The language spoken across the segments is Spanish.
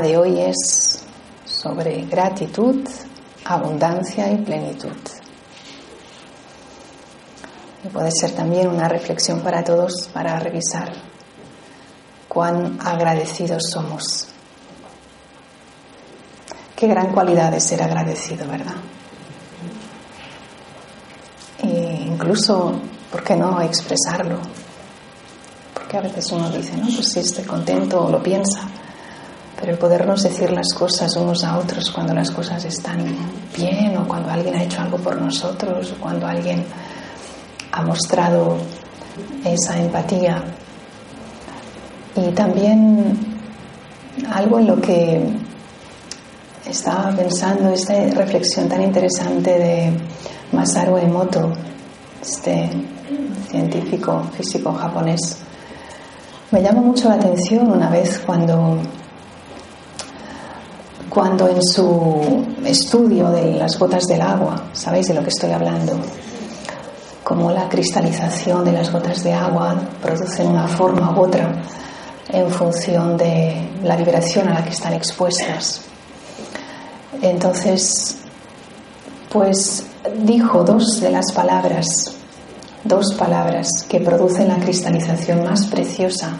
de hoy es sobre gratitud, abundancia y plenitud. Y puede ser también una reflexión para todos para revisar cuán agradecidos somos. Qué gran cualidad es ser agradecido, ¿verdad? E incluso, ¿por qué no expresarlo? Porque a veces uno dice, no, pues sí, estoy contento o lo piensa, pero el podernos decir las cosas unos a otros cuando las cosas están bien o cuando alguien ha hecho algo por nosotros o cuando alguien ha mostrado esa empatía. Y también algo en lo que estaba pensando, esta reflexión tan interesante de Masaru Emoto, este científico físico japonés, me llama mucho la atención una vez cuando, cuando en su estudio de las gotas del agua, sabéis de lo que estoy hablando, cómo la cristalización de las gotas de agua produce una forma u otra en función de la vibración a la que están expuestas. Entonces, pues dijo dos de las palabras, dos palabras que producen la cristalización más preciosa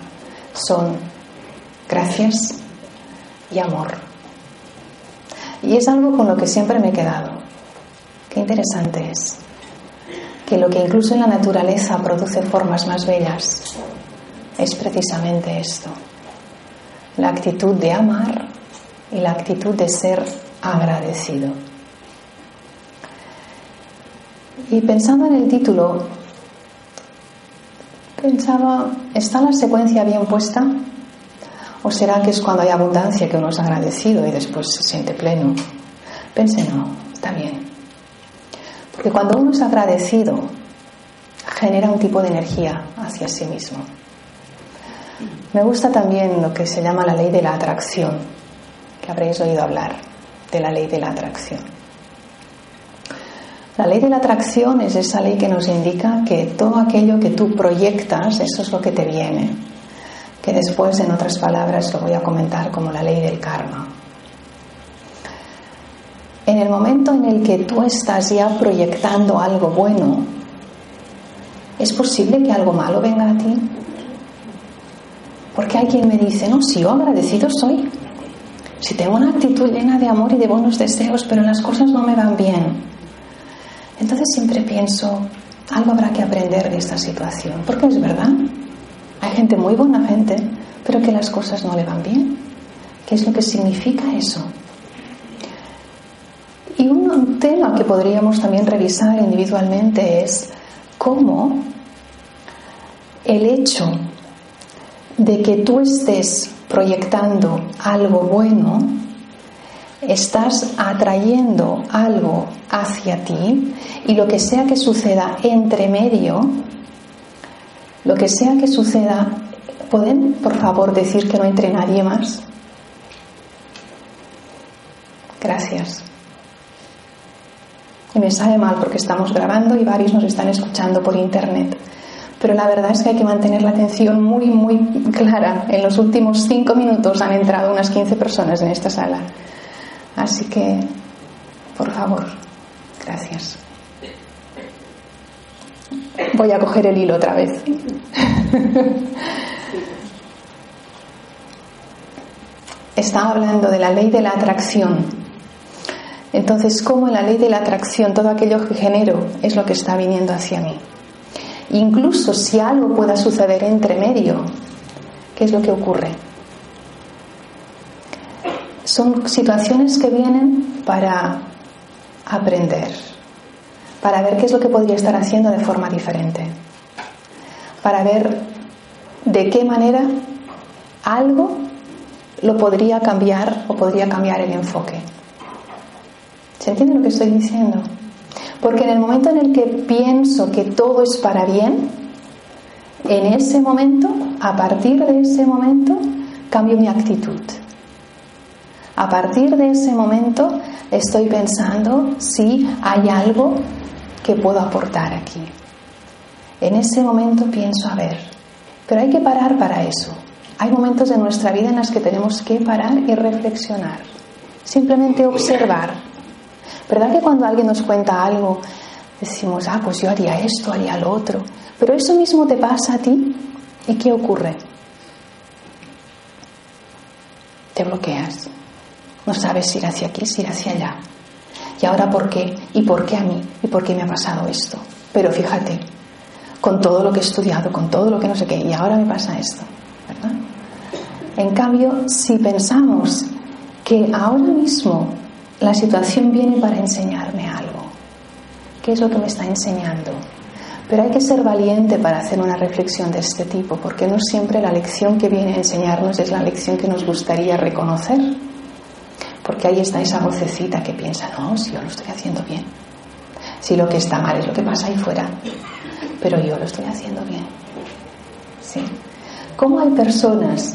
son gracias y amor. Y es algo con lo que siempre me he quedado. Qué interesante es que lo que incluso en la naturaleza produce formas más bellas es precisamente esto, la actitud de amar y la actitud de ser agradecido. Y pensando en el título, pensaba, ¿está la secuencia bien puesta? ¿O será que es cuando hay abundancia que uno es agradecido y después se siente pleno? Pensé, no, está bien. Porque cuando uno es agradecido, genera un tipo de energía hacia sí mismo. Me gusta también lo que se llama la ley de la atracción, que habréis oído hablar de la ley de la atracción. La ley de la atracción es esa ley que nos indica que todo aquello que tú proyectas, eso es lo que te viene, que después en otras palabras lo voy a comentar como la ley del karma. En el momento en el que tú estás ya proyectando algo bueno, ¿es posible que algo malo venga a ti? Porque hay quien me dice, no, si yo agradecido soy, si tengo una actitud llena de amor y de buenos deseos, pero las cosas no me van bien. Entonces siempre pienso, algo habrá que aprender de esta situación, porque es verdad, hay gente muy buena gente, pero que las cosas no le van bien. ¿Qué es lo que significa eso? Y un tema que podríamos también revisar individualmente es cómo el hecho de que tú estés proyectando algo bueno, estás atrayendo algo hacia ti y lo que sea que suceda entre medio, lo que sea que suceda, ¿pueden por favor decir que no entre nadie más? Gracias. Y me sabe mal porque estamos grabando y varios nos están escuchando por internet pero la verdad es que hay que mantener la atención muy, muy clara. En los últimos cinco minutos han entrado unas 15 personas en esta sala. Así que, por favor, gracias. Voy a coger el hilo otra vez. Estaba hablando de la ley de la atracción. Entonces, ¿cómo en la ley de la atracción todo aquello que genero es lo que está viniendo hacia mí? Incluso si algo pueda suceder entre medio, ¿qué es lo que ocurre? Son situaciones que vienen para aprender, para ver qué es lo que podría estar haciendo de forma diferente, para ver de qué manera algo lo podría cambiar o podría cambiar el enfoque. ¿Se entiende lo que estoy diciendo? Porque en el momento en el que pienso que todo es para bien, en ese momento, a partir de ese momento, cambio mi actitud. A partir de ese momento estoy pensando si hay algo que puedo aportar aquí. En ese momento pienso, a ver, pero hay que parar para eso. hay momentos en nuestra vida en los que tenemos que parar y reflexionar, simplemente observar. ¿Verdad que cuando alguien nos cuenta algo decimos, ah, pues yo haría esto, haría lo otro? Pero eso mismo te pasa a ti y ¿qué ocurre? Te bloqueas. No sabes ir hacia aquí, ir hacia allá. ¿Y ahora por qué? ¿Y por qué a mí? ¿Y por qué me ha pasado esto? Pero fíjate, con todo lo que he estudiado, con todo lo que no sé qué, y ahora me pasa esto, ¿verdad? En cambio, si pensamos que ahora mismo la situación viene para enseñarme algo, ¿qué es lo que me está enseñando? Pero hay que ser valiente para hacer una reflexión de este tipo, porque no siempre la lección que viene a enseñarnos es la lección que nos gustaría reconocer. Porque ahí está esa vocecita que piensa, no, si yo lo estoy haciendo bien. Si lo que está mal es lo que pasa ahí fuera, pero yo lo estoy haciendo bien. ¿Sí? ¿Cómo hay personas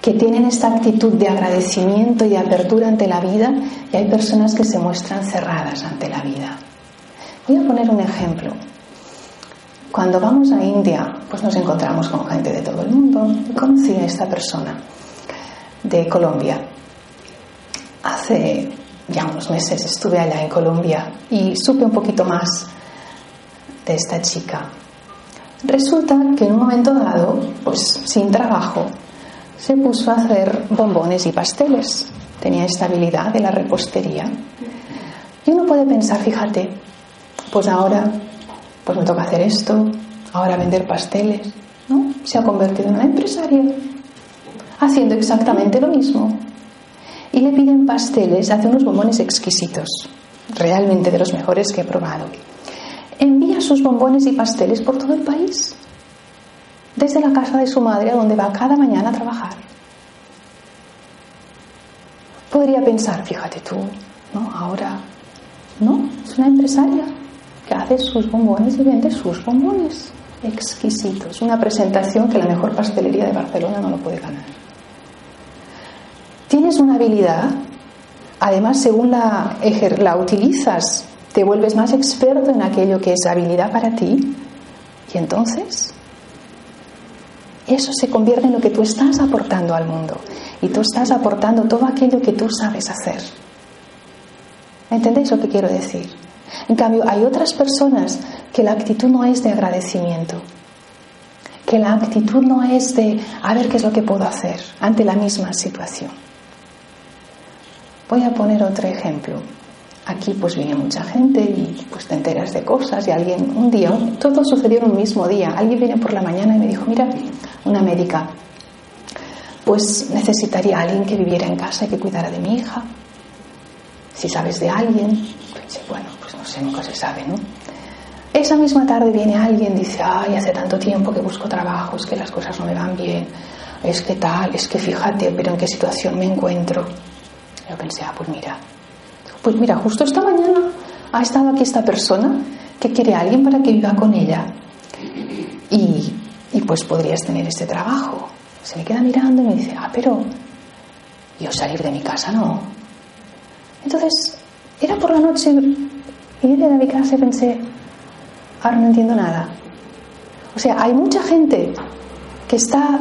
que tienen esta actitud de agradecimiento y apertura ante la vida y hay personas que se muestran cerradas ante la vida? Voy a poner un ejemplo. Cuando vamos a India, pues nos encontramos con gente de todo el mundo. Conocí a esta persona de Colombia. Hace ya unos meses estuve allá en Colombia y supe un poquito más de esta chica. Resulta que en un momento dado, pues sin trabajo, se puso a hacer bombones y pasteles. Tenía esta habilidad de la repostería. Y uno puede pensar, fíjate, pues ahora pues me toca hacer esto, ahora vender pasteles, ¿no? Se ha convertido en una empresaria, haciendo exactamente lo mismo. Y le piden pasteles, hace unos bombones exquisitos, realmente de los mejores que he probado. Envía sus bombones y pasteles por todo el país, desde la casa de su madre, a donde va cada mañana a trabajar. Podría pensar, fíjate tú, ¿no? Ahora, no, es una empresaria, que hace sus bombones y vende sus bombones exquisitos. Una presentación que la mejor pastelería de Barcelona no lo puede ganar. Tienes una habilidad, además según la, utilizas, te vuelves más experto en aquello que es habilidad para ti y entonces eso se convierte en lo que tú estás aportando al mundo y tú estás aportando todo aquello que tú sabes hacer. ¿Entendéis lo que quiero decir? En cambio, hay otras personas que la actitud no es de agradecimiento, que la actitud no es de a ver qué es lo que puedo hacer ante la misma situación. Voy a poner otro ejemplo. Aquí pues viene mucha gente y pues te enteras de cosas y alguien un día, todo sucedió en un mismo día, alguien viene por la mañana y me dijo, mira, una médica, pues necesitaría a alguien que viviera en casa y que cuidara de mi hija. Si sabes de alguien, pues, bueno, no sé, nunca se sabe, ¿no? Esa misma tarde viene alguien dice, ay, hace tanto tiempo que busco trabajo, es que las cosas no me van bien, es que tal, es que fíjate, pero en qué situación me encuentro. Yo pensé, ah, pues mira, pues mira, justo esta mañana ha estado aquí esta persona que quiere a alguien para que viva con ella. Y, y pues podrías tener este trabajo. Se me queda mirando y me dice, ah, pero yo salir de mi casa no. Entonces, era por la noche y llegué a mi casa pensé, ahora no entiendo nada. O sea, hay mucha gente que está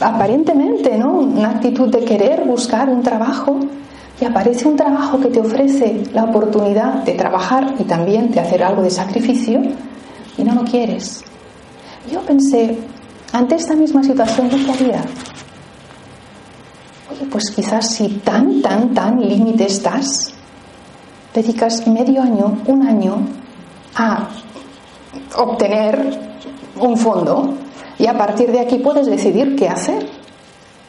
aparentemente, ¿no? Una actitud de querer buscar un trabajo y aparece un trabajo que te ofrece la oportunidad de trabajar y también de hacer algo de sacrificio y no lo quieres. Yo pensé, ante esta misma situación, ¿qué haría? Oye, pues quizás si tan, tan, tan límite estás, dedicas medio año, un año a obtener un fondo y a partir de aquí puedes decidir qué hacer.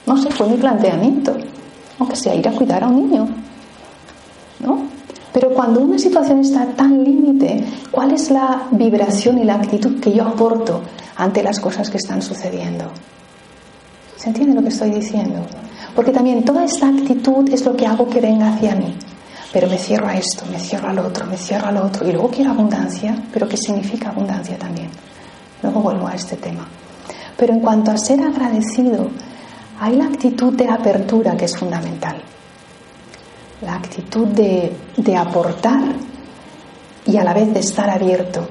No sé, fue mi planteamiento, aunque sea ir a cuidar a un niño. ¿No? Pero cuando una situación está tan límite, ¿cuál es la vibración y la actitud que yo aporto ante las cosas que están sucediendo? ¿Se entiende lo que estoy diciendo? Porque también toda esta actitud es lo que hago que venga hacia mí pero me cierro a esto, me cierro al otro, me cierro al otro, y luego quiero abundancia, pero ¿qué significa abundancia también? Luego vuelvo a este tema. Pero en cuanto a ser agradecido, hay la actitud de apertura que es fundamental. La actitud de, de aportar y a la vez de estar abierto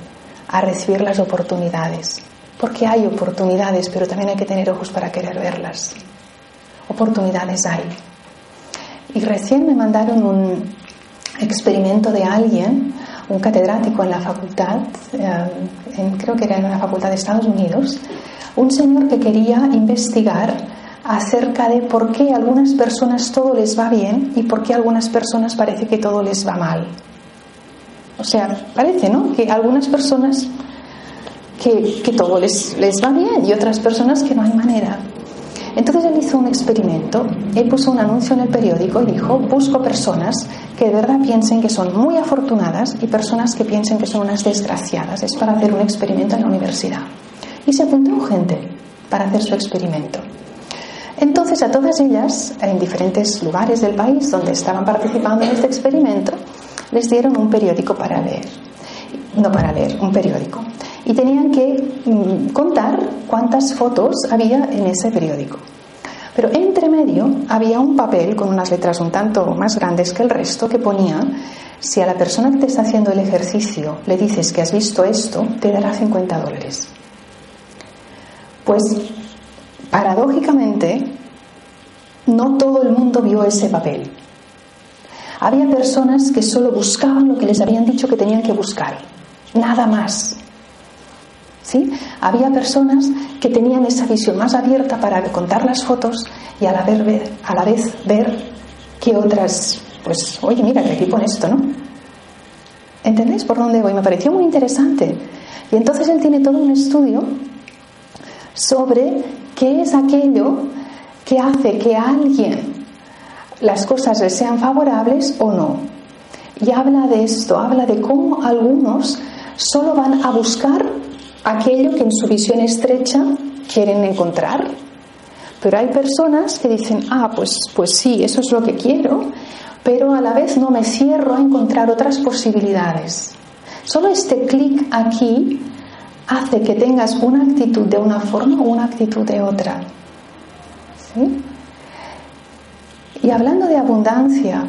a recibir las oportunidades. porque hay oportunidades, pero también hay que tener ojos para querer verlas. Oportunidades hay. Y recién me mandaron un experimento de alguien, un catedrático en la facultad, eh, creo que era en la facultad de Estados Unidos, un señor que quería investigar acerca de por qué a algunas personas todo les va bien y por qué a algunas personas parece que todo les va mal. O sea, parece, ¿no? Que algunas personas que, que todo les, les va bien y otras personas que no hay manera. Entonces él hizo un experimento, él puso un anuncio en el periódico y dijo, busco personas que de verdad piensen que son muy afortunadas y personas que piensen que son unas desgraciadas. Es para hacer un experimento en la universidad. Y se apuntó gente para hacer su experimento. Entonces a todas ellas, en diferentes lugares del país donde estaban participando en este experimento, les dieron un periódico para leer. No para leer, un periódico. Y tenían que mm, contar cuántas fotos había en ese periódico. Pero entre medio había un papel con unas letras un tanto más grandes que el resto que ponía, si a la persona que te está haciendo el ejercicio le dices que has visto esto, te dará 50 dólares. Pues paradójicamente, no todo el mundo vio ese papel. Había personas que solo buscaban lo que les habían dicho que tenían que buscar, nada más. ¿Sí? Había personas que tenían esa visión más abierta para contar las fotos y a la vez ver, que otras, pues, oye, mira, que aquí pone esto, ¿no? ¿Entendéis por dónde voy? Me pareció muy interesante. Y entonces él tiene todo un estudio sobre qué es aquello que hace que a alguien las cosas le sean favorables o no. Y habla de esto, habla de cómo algunos solo van a buscar aquello que en su visión estrecha quieren encontrar. Pero hay personas que dicen, ah, pues, pues sí, eso es lo que quiero, pero a la vez no me cierro a encontrar otras posibilidades. Solo este clic aquí hace que tengas una actitud de una forma o una actitud de otra. ¿Sí? Y hablando de abundancia,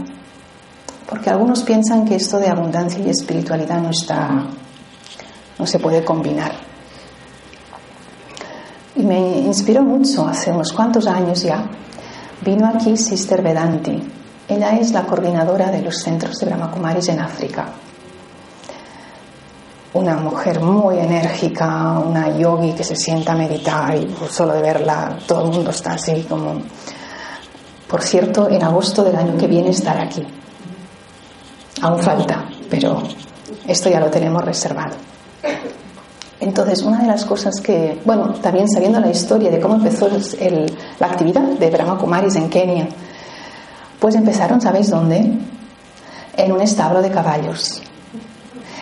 porque algunos piensan que esto de abundancia y espiritualidad no está, no se puede combinar. Y me inspiró mucho hace unos cuantos años ya. Vino aquí Sister Vedanti. Ella es la coordinadora de los centros de Brahmakumaris en África una mujer muy enérgica, una yogi que se sienta a meditar y solo de verla todo el mundo está así como... Por cierto, en agosto del año que viene estará aquí. Aún falta, pero esto ya lo tenemos reservado. Entonces, una de las cosas que, bueno, también sabiendo la historia de cómo empezó la actividad de Brahma Kumaris en Kenia, pues empezaron, ¿sabéis dónde? En un establo de caballos.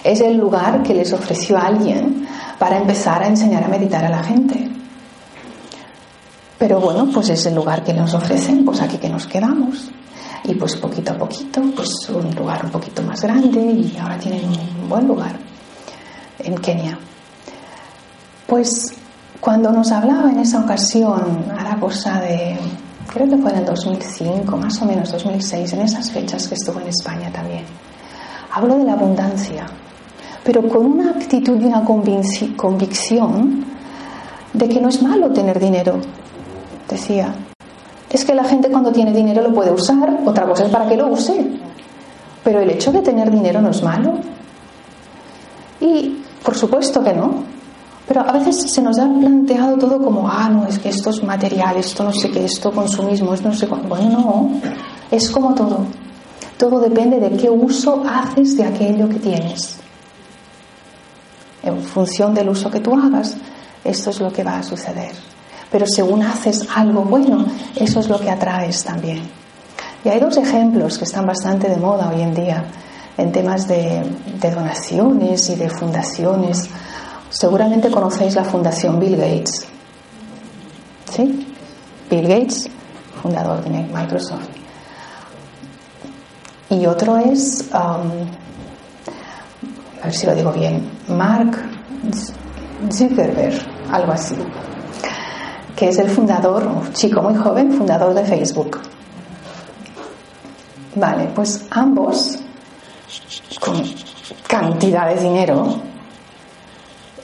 Es el lugar que les ofreció alguien para empezar a enseñar a meditar a la gente. Pero bueno, pues es el lugar que nos ofrecen, pues aquí que nos quedamos. Y pues poquito a poquito, pues un lugar un poquito más grande y ahora tienen un buen lugar en Kenia. Pues cuando nos hablaba en esa ocasión, a la cosa de, creo que fue en el 2005, más o menos 2006, en esas fechas que estuvo en España también, habló de la abundancia pero con una actitud y una convicción de que no es malo tener dinero. Decía, es que la gente cuando tiene dinero lo puede usar, otra cosa es para que lo use, pero el hecho de tener dinero no es malo. Y por supuesto que no, pero a veces se nos ha planteado todo como, ah, no, es que esto es material, esto no sé qué, esto consumismo, esto no sé cuánto. Bueno, no, es como todo. Todo depende de qué uso haces de aquello que tienes en función del uso que tú hagas, esto es lo que va a suceder. Pero según haces algo bueno, eso es lo que atraes también. Y hay dos ejemplos que están bastante de moda hoy en día en temas de, donaciones y de fundaciones. Seguramente conocéis la Fundación Bill Gates. ¿Sí? Bill Gates, fundador de Microsoft. Y otro es um, a ver si lo digo bien, Mark Zuckerberg, algo así, que es el fundador, un chico muy joven, fundador de Facebook. Vale, pues ambos, con cantidad de dinero,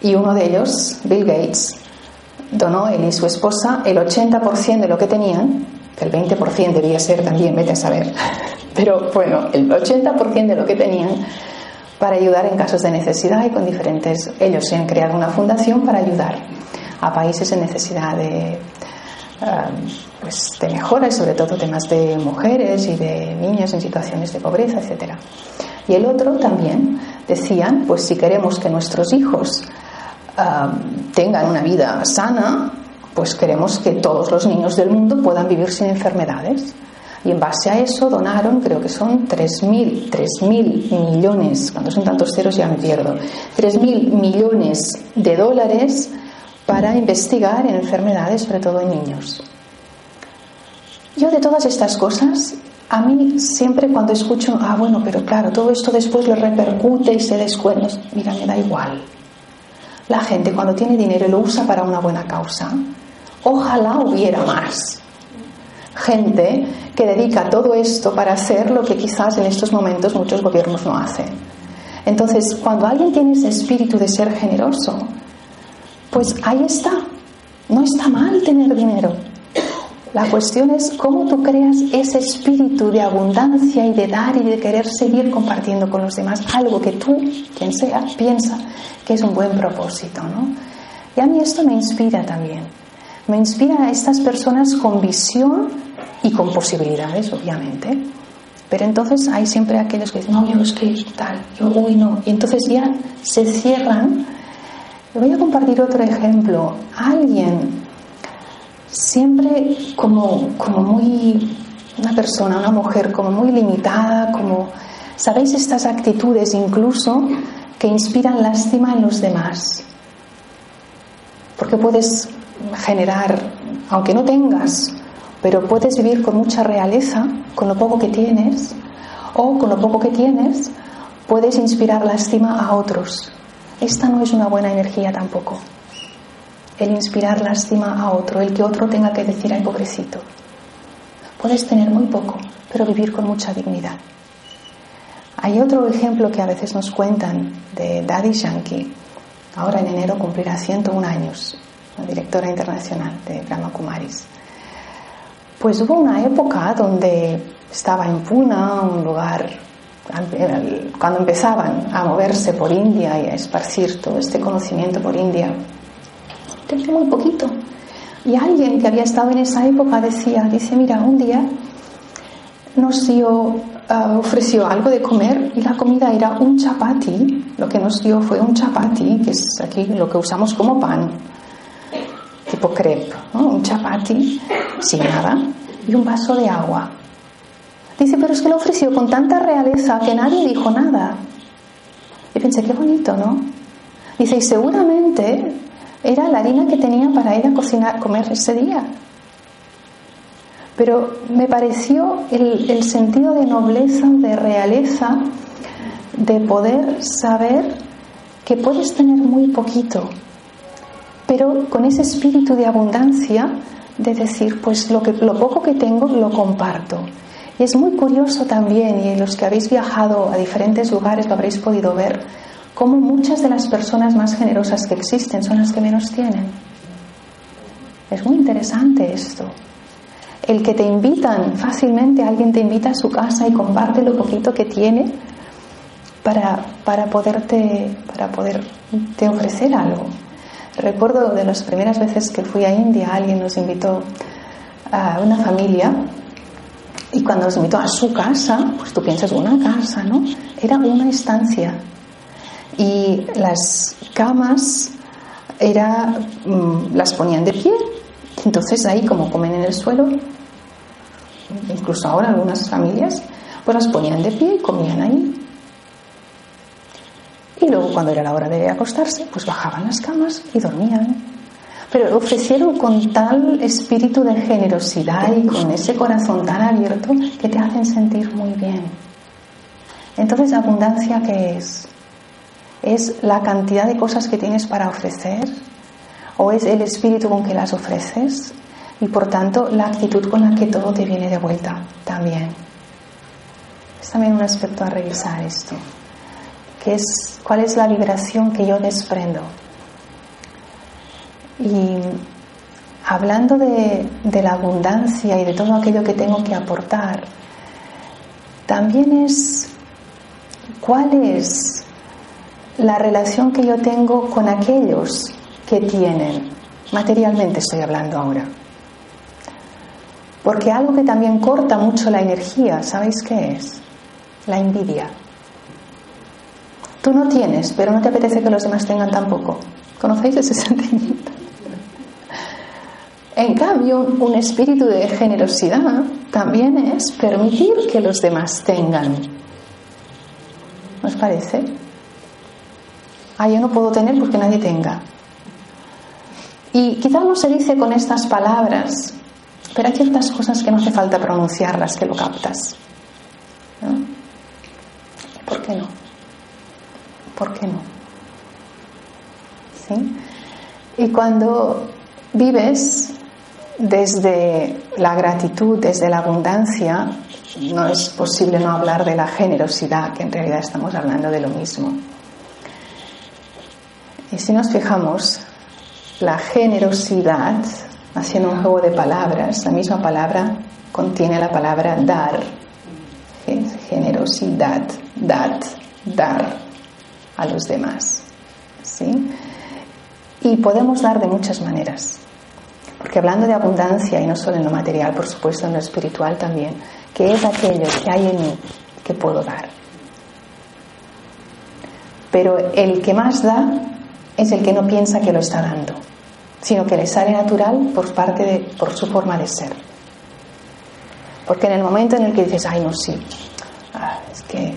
Y uno de ellos, Bill Gates, donó él y su esposa el 80% de lo que tenían, que el 20% debía ser también, vete a saber, pero bueno, el 80% de lo que tenían para ayudar en casos de necesidad y con diferentes, ellos se han creado una fundación para ayudar a países en necesidad de, um, pues, de mejora y sobre todo temas de mujeres y de niños en situaciones de pobreza, etc. Y el otro también decían, pues si queremos que nuestros hijos um, tengan una vida sana, pues queremos que todos los niños del mundo puedan vivir sin enfermedades. Y en base a eso donaron, creo que son 3.000, 3.000 millones, cuando son tantos ceros ya me pierdo, 3.000 millones de dólares para investigar en enfermedades, sobre todo en niños. Yo de todas estas cosas, a mí siempre cuando escucho, ah, bueno, pero claro, todo esto después le repercute y se descuenta, mira, me da igual. La gente cuando tiene dinero lo usa para una buena causa. Ojalá hubiera más gente que dedica todo esto para hacer lo que quizás en estos momentos muchos gobiernos no hacen. Entonces, cuando alguien tiene ese espíritu de ser generoso, pues ahí está. No está mal tener dinero. La cuestión es cómo tú creas ese espíritu de abundancia y de dar y de querer seguir compartiendo con los demás algo que tú, quien sea, piensa que es un buen propósito, ¿no? Y a mí esto me inspira también. Me inspira a estas personas con visión y con posibilidades, obviamente. Pero entonces hay siempre aquellos que dicen, no, yo es que tal, yo, uy, no. Y entonces ya se cierran voy a compartir otro ejemplo. Alguien siempre como, como muy, una persona, una mujer como muy limitada, como, ¿sabéis estas actitudes incluso que inspiran lástima en los demás? Porque puedes generar, aunque no tengas, pero puedes vivir con mucha realeza, con lo poco que tienes, o con lo poco que tienes, puedes inspirar lástima a otros. Esta no es una buena energía tampoco. El inspirar lástima a otro, el que otro tenga que decir, ay pobrecito. Puedes tener muy poco, pero vivir con mucha dignidad. Hay otro ejemplo que a veces nos cuentan de Daddy Yankee. Ahora en enero cumplirá 101 años, la directora internacional de Brahma Kumaris. Pues hubo una época donde estaba en Puna, un lugar cuando empezaban a moverse por India y a esparcir todo este conocimiento por India, tenía muy poquito. Y alguien que había estado en esa época decía, dice, mira, un día nos dio, ah, ofreció algo de comer y la comida era un chapati, lo que nos dio fue un chapati, que es aquí lo que usamos como pan, tipo un chapati sin nada y un vaso de agua. Dice, pero es que lo ofreció con tanta realeza que nadie dijo nada. Y pensé, qué bonito, ¿no? Dice, y seguramente era la harina que tenía para ir a cocinar, comer ese día. Pero me pareció el, el sentido de nobleza, de realeza, de poder saber que puedes tener muy poquito, pero con ese espíritu de abundancia de decir, pues lo, que, lo poco que tengo lo comparto. Y es muy curioso también, y los que habéis viajado a diferentes lugares lo habréis podido ver, cómo muchas de las personas más generosas que existen son las que menos tienen. Es muy interesante esto. El que te invitan fácilmente, alguien te invita a su casa y comparte lo poquito que tiene para, para, poderte, para poderte ofrecer algo. Recuerdo de las primeras veces que fui a India, alguien nos invitó a una familia y cuando nos invitó a su casa, pues tú piensas una casa, ¿no? Era una estancia. Y las camas era, mm, las ponían de pie. Entonces ahí, como comen en el suelo, incluso ahora algunas familias, pues las ponían de pie y comían ahí. Y luego cuando era la hora de acostarse, pues bajaban las camas y dormían pero ofrecieron con tal espíritu de generosidad y con ese corazón tan abierto que te hacen sentir muy bien. Entonces, abundancia, ¿qué es? ¿Es la cantidad de cosas que tienes para ofrecer? ¿O es el espíritu con que las ofreces? Y por tanto, la actitud con la que todo te viene de vuelta también. Es también un aspecto a revisar esto. ¿Qué es, ¿Cuál es la vibración que yo desprendo? Y hablando de la abundancia y de todo aquello que tengo que aportar, también es cuál es la relación que yo tengo con aquellos que tienen, materialmente estoy hablando ahora. Porque algo que también corta mucho la energía, ¿sabéis qué es? La envidia. Tú no tienes, pero no te apetece que los demás tengan tampoco. ¿Conocéis ese sentimiento? En cambio, un espíritu de generosidad también es permitir que los demás tengan. ¿Os parece? Ah, yo no puedo tener porque nadie tenga. Y quizás no se dice con estas palabras, pero hay ciertas cosas que no hace falta pronunciarlas, que lo captas. ¿Por qué no? ¿Por qué no? ¿Sí? Y cuando vives desde la gratitud, desde la abundancia, no es posible no hablar de la generosidad, que en realidad estamos hablando de lo mismo. Y si nos fijamos, la generosidad, haciendo un juego de palabras, la misma palabra contiene la palabra dar, generosidad, dar, dar a los demás. ¿sí? Y podemos dar de muchas maneras. Porque hablando de abundancia, y no solo en lo material, por supuesto en lo espiritual también, que es aquello que hay en mí que puedo dar. Pero el que más da es el que no piensa que lo está dando, sino que le sale natural por parte por su forma de ser. Porque en el momento en el que dices, ay, no, sí, ah, es que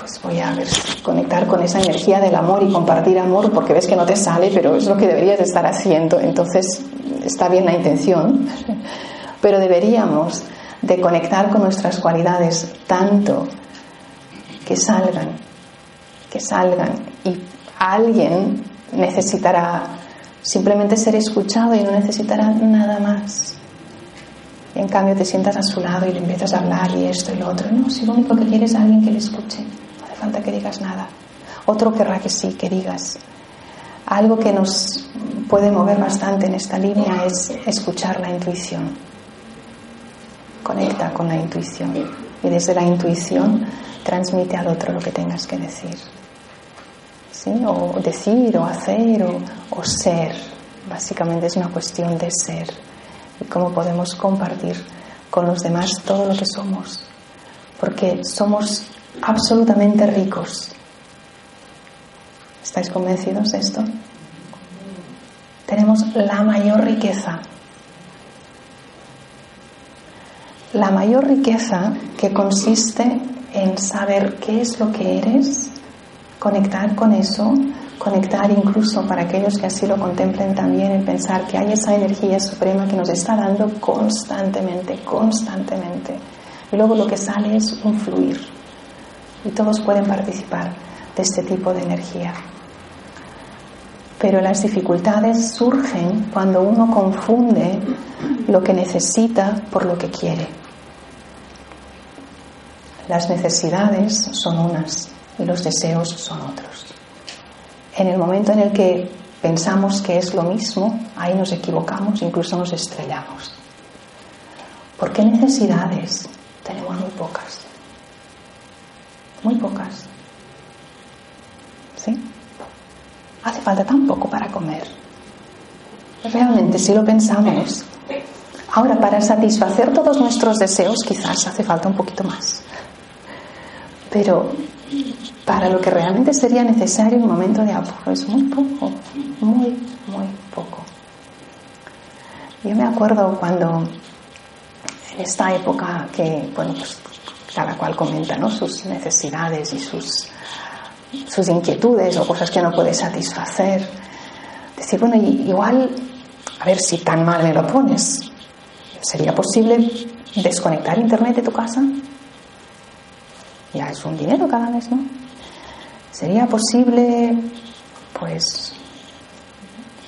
pues voy a ver, conectar con esa energía del amor y compartir amor, porque ves que no te sale, pero es lo que deberías estar haciendo, entonces está bien la intención, pero deberíamos de conectar con nuestras cualidades tanto que salgan, que salgan y alguien necesitará simplemente ser escuchado y no necesitará nada más. en cambio te sientas a su lado y le empiezas a hablar y esto y lo otro. No, si lo único que quieres es alguien que le escuche. Falta que digas nada. Otro querrá que sí, que digas. Algo que nos puede mover bastante en esta línea es escuchar la intuición. Conecta con la intuición y desde la intuición transmite al otro lo que tengas que decir o decir, o hacer, o, ser. Básicamente es una cuestión de ser y cómo podemos compartir con los demás todo lo que somos, porque somos absolutamente ricos. ¿Estáis convencidos de esto? Tenemos la mayor riqueza. La mayor riqueza que consiste en saber qué es lo que eres conectar con eso, conectar incluso para aquellos que así lo contemplen también, en pensar que hay esa energía suprema que nos está dando constantemente, constantemente. Y luego lo que sale es un fluir. Y todos pueden participar de este tipo de energía. Pero las dificultades surgen cuando uno confunde lo que necesita por lo que quiere. Las necesidades son unas, y los deseos son otros. En el momento en el que pensamos que es lo mismo, ahí nos equivocamos, incluso nos estrellamos. ¿Por qué necesidades? Tenemos muy pocas. Muy pocas. ¿Sí? Hace falta tan poco para comer. Realmente, si lo pensamos. Ahora, para satisfacer todos nuestros deseos, quizás hace falta un poquito más. Pero para lo que realmente sería necesario un momento de apuro. Es muy poco, muy, muy poco. Yo me acuerdo cuando en esta época que, bueno, pues cada cual comenta ¿no? sus necesidades y sus, sus inquietudes o cosas que no puede satisfacer. Decir, bueno, igual, a ver si tan mal me lo pones, ¿sería posible desconectar Internet de tu casa? Ya es un dinero cada mes, ¿no? ¿Sería posible, pues,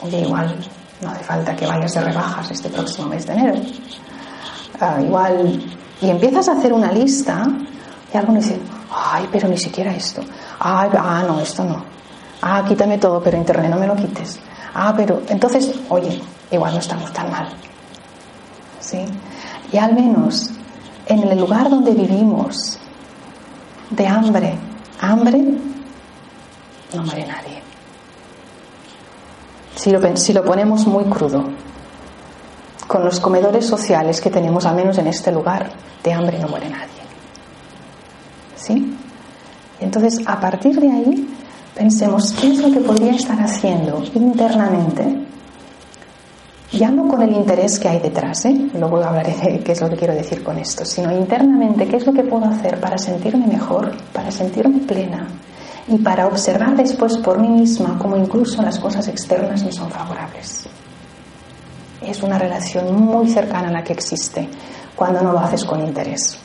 oye, igual no hace falta que vayas de rebajas este próximo mes de enero? Ah, igual, y empiezas a hacer una lista y algunos dicen, ay, pero ni siquiera esto. Ay, ah, no, esto no. Ah, quítame todo, pero internet no me lo quites. Ah, pero entonces, oye, igual no estamos tan mal. ¿Sí? Y al menos en el lugar donde vivimos, de hambre, hambre, no muere nadie. Si lo, si lo ponemos muy crudo, con los comedores sociales que tenemos, al menos en este lugar, de hambre no muere nadie. ¿Sí? Entonces, a partir de ahí, pensemos qué es lo que podría estar haciendo internamente, ya no con el interés que hay detrás, ¿eh? luego hablaré de qué es lo que quiero decir con esto, sino internamente qué es lo que puedo hacer para sentirme mejor, para sentirme plena y para observar después por mí misma cómo incluso las cosas externas me son favorables. Es una relación muy cercana a la que existe cuando no lo haces con interés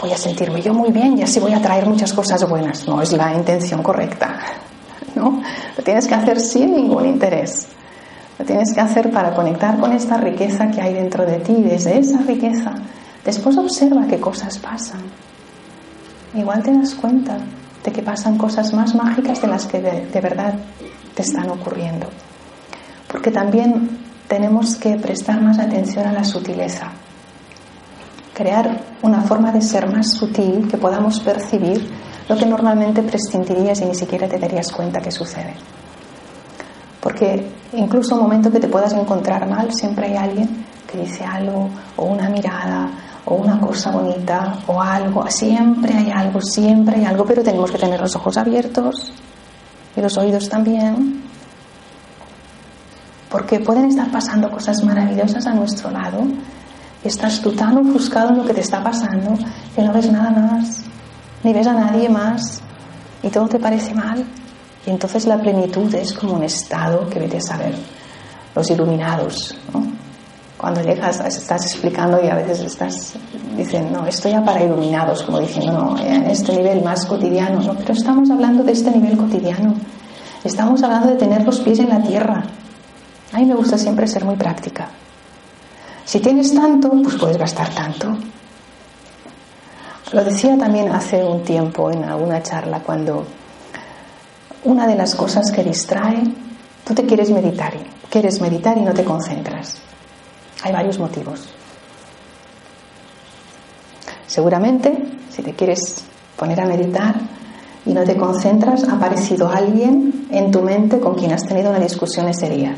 voy a sentirme yo muy bien y así voy a traer muchas cosas buenas. No es la intención correcta. ¿no? Lo tienes que hacer sin ningún interés. Lo tienes que hacer para conectar con esta riqueza que hay dentro de ti. Desde esa riqueza, después observa qué cosas pasan. Igual te das cuenta de que pasan cosas más mágicas de las que de, de verdad te están ocurriendo. Porque también tenemos que prestar más atención a la sutileza crear una forma de ser más sutil que podamos percibir lo que normalmente prescindirías y ni siquiera te darías cuenta que sucede. Porque incluso un momento que te puedas encontrar mal, siempre hay alguien que dice algo, o una mirada, o una cosa bonita, o algo. Siempre hay algo, siempre hay algo, pero tenemos que tener los ojos abiertos y los oídos también. Porque pueden estar pasando cosas maravillosas a nuestro lado Estás tú tan ofuscado en lo que te está pasando que no ves nada más, ni ves a nadie más y todo te parece mal. Y entonces la plenitud es como un estado que vete a saber, los iluminados, ¿no? Cuando llegas, estás explicando y a veces estás diciendo, no, esto ya para iluminados, como diciendo, no, en este nivel más cotidiano, no, pero estamos hablando de este nivel cotidiano. Estamos hablando de tener los pies en la tierra. A mí me gusta siempre ser muy práctica. Si tienes tanto, pues puedes gastar tanto. Lo decía también hace un tiempo en alguna charla cuando una de las cosas que distrae, tú te quieres meditar, quieres meditar y no te concentras. Hay varios motivos. Seguramente, si te quieres poner a meditar y no te concentras, ha aparecido alguien en tu mente con quien has tenido una discusión ese día.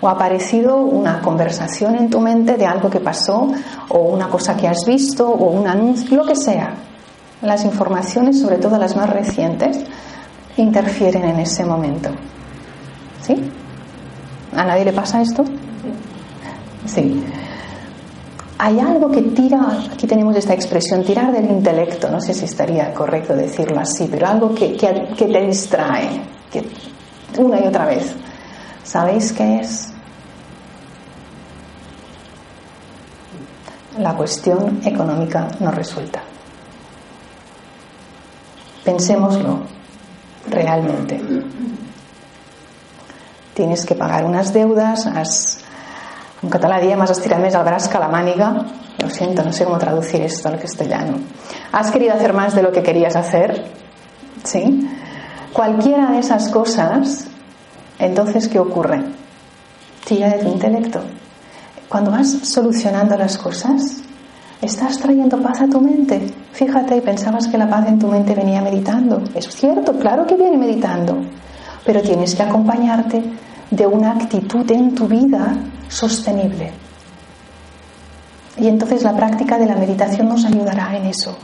O ha aparecido una conversación en tu mente de algo que pasó o una cosa que has visto o un anuncio, lo que sea. Las informaciones, sobre todo las más recientes, interfieren en ese momento. ¿Sí? ¿A nadie le pasa esto? Sí. Hay algo que tira, aquí tenemos esta expresión, tirar del intelecto, no sé si estaría correcto decirlo así, pero algo que, te distrae, una y otra vez. ¿Sabéis qué es? La cuestión económica no resulta. Pensémoslo realmente. Tienes que pagar unas deudas, has, en català diem has estirat més el braç la màniga, lo siento, no sé cómo traducir esto al castellano. Has querido hacer más de lo que querías hacer, ¿sí? Cualquiera de esas cosas entonces, ¿qué ocurre? Tira de tu intelecto. Cuando vas solucionando las cosas, estás trayendo paz a tu mente. Fíjate, pensabas que la paz en tu mente venía meditando. Es cierto, claro que viene meditando. Pero tienes que acompañarte de una actitud en tu vida sostenible. Y entonces la práctica de la meditación nos ayudará en eso.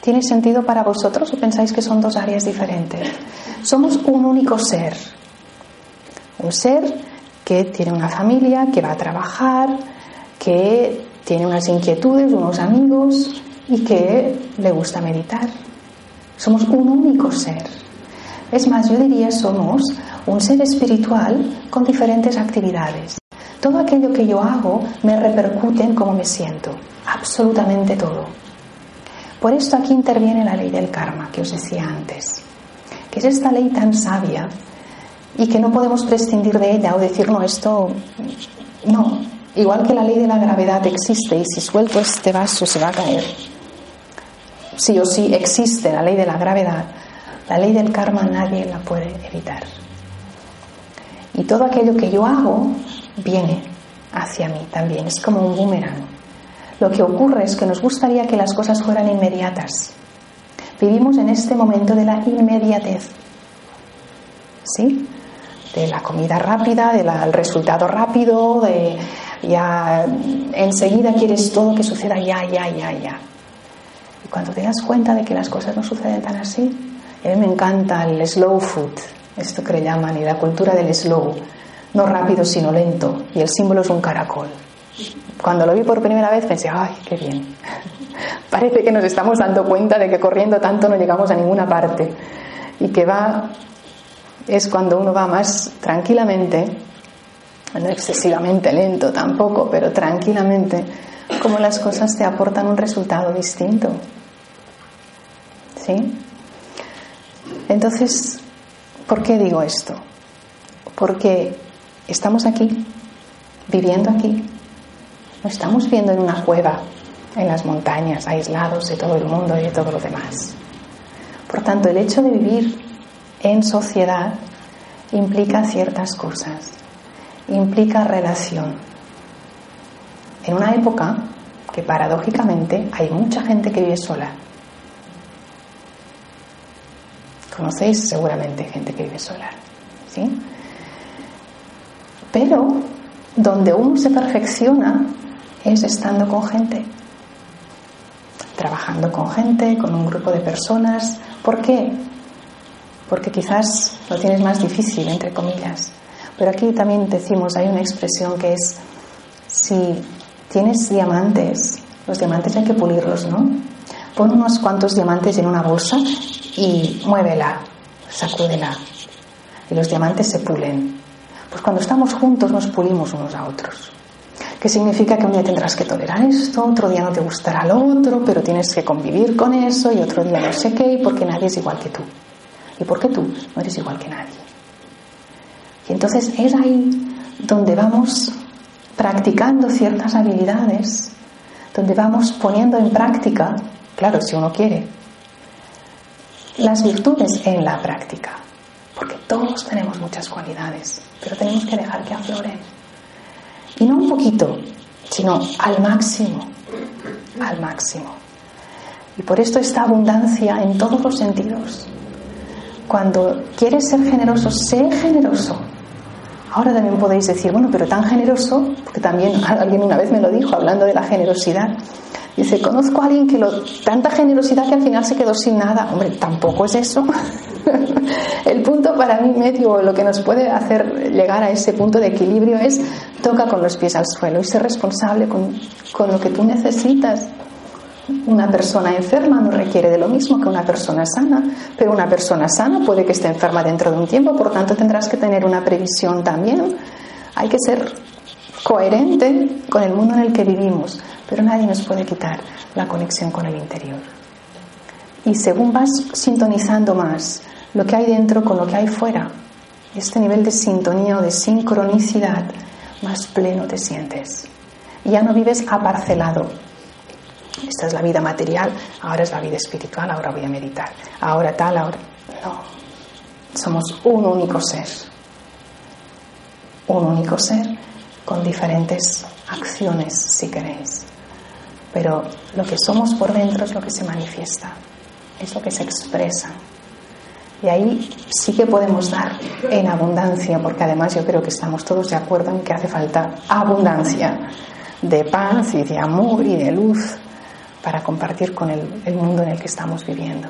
¿Tiene sentido para vosotros o pensáis que son dos áreas diferentes? Somos un único ser. Un ser que tiene una familia, que va a trabajar, que tiene unas inquietudes, unos amigos y que le gusta meditar. Somos un único ser. Es más, yo diría somos un ser espiritual con diferentes actividades. Todo aquello que yo hago me repercute en cómo me siento. Absolutamente todo. Por esto aquí interviene la ley del karma que os decía antes que es esta ley tan sabia y que no podemos prescindir de ella o decir, no, esto no. Igual que la ley de la gravedad existe y si suelto este vaso se va a caer. Sí o sí existe la ley de la gravedad. La ley del karma nadie la puede evitar. Y todo aquello que yo hago viene hacia mí también, es como un boomerang. Lo que ocurre es que nos gustaría que las cosas fueran inmediatas. Vivimos en este momento de la inmediatez. ¿Sí? De la comida rápida, del resultado rápido, de ya enseguida quieres todo que suceda ya, ya, ya, ya. Y cuando te das cuenta de que las cosas no suceden tan así, a mí me encanta el slow food, esto que le llaman, y la cultura del slow, no rápido sino lento, y el símbolo es un caracol. Cuando lo vi por primera vez pensé, ay, qué bien. Parece que nos estamos dando cuenta de que corriendo tanto no llegamos a ninguna parte y que va es cuando uno va más tranquilamente, no excesivamente lento tampoco, pero tranquilamente, como las cosas te aportan un resultado distinto. ¿Sí? Entonces, ¿por qué digo esto? Porque estamos aquí, viviendo aquí, no estamos viviendo en una cueva, en las montañas, aislados de todo el mundo y de todo lo demás. Por tanto, el hecho de vivir en sociedad implica ciertas cosas, implica relación. En una época que paradójicamente hay mucha gente que vive sola. Conocéis seguramente gente que vive sola, ¿sí? Pero donde uno se perfecciona es estando con gente, trabajando con gente, con un grupo de personas. ¿Por qué? Porque quizás lo tienes más difícil, entre comillas. Pero aquí también decimos, hay una expresión que es, si tienes diamantes, los diamantes hay que pulirlos, ¿no? Pon unos cuantos diamantes en una bolsa y muévela, sacúdela. Y los diamantes se pulen. Pues cuando estamos juntos nos pulimos unos a otros que significa que un día tendrás que tolerar esto, otro día no te gustará lo otro, pero tienes que convivir con eso y otro día no sé qué, porque nadie es igual que tú. ¿Y por qué tú no eres igual que nadie? Y entonces es ahí donde vamos practicando ciertas habilidades, donde vamos poniendo en práctica, claro, si uno quiere, las virtudes en la práctica, porque todos tenemos muchas cualidades, pero tenemos que dejar que afloren. Y no un poquito, sino al máximo, al máximo. Y por esto esta abundancia en todos los sentidos. Cuando quieres ser generoso, sé generoso. Ahora también podéis decir, bueno, pero tan generoso, porque también alguien una vez me lo dijo hablando de la generosidad. Dice, conozco a alguien que lo, tanta generosidad que al final se quedó sin nada. Hombre, tampoco es eso. El punto para mí medio, lo que nos puede hacer llegar a ese punto de equilibrio es toca con los pies al suelo y ser responsable con, con lo que tú necesitas. Una persona enferma no requiere de lo mismo que una persona sana, pero una persona sana puede que esté enferma dentro de un tiempo, por tanto tendrás que tener una previsión también. Hay que ser coherente con el mundo en el que vivimos, pero nadie nos puede quitar la conexión con el interior. Y según vas sintonizando más lo que hay dentro con lo que hay fuera, este nivel de sintonía o de sincronicidad, más pleno te sientes. Ya no vives aparcelado. Esta es la vida material, ahora es la vida espiritual, ahora voy a meditar. Ahora tal, ahora. No. Somos un único ser. Un único ser con diferentes acciones, si queréis. Pero lo que somos por dentro es lo que se manifiesta, es lo que se expresa. Y ahí sí que podemos dar en abundancia, porque además yo creo que estamos todos de acuerdo en que hace falta abundancia de paz y de amor y de luz para compartir con el, mundo en el que estamos viviendo,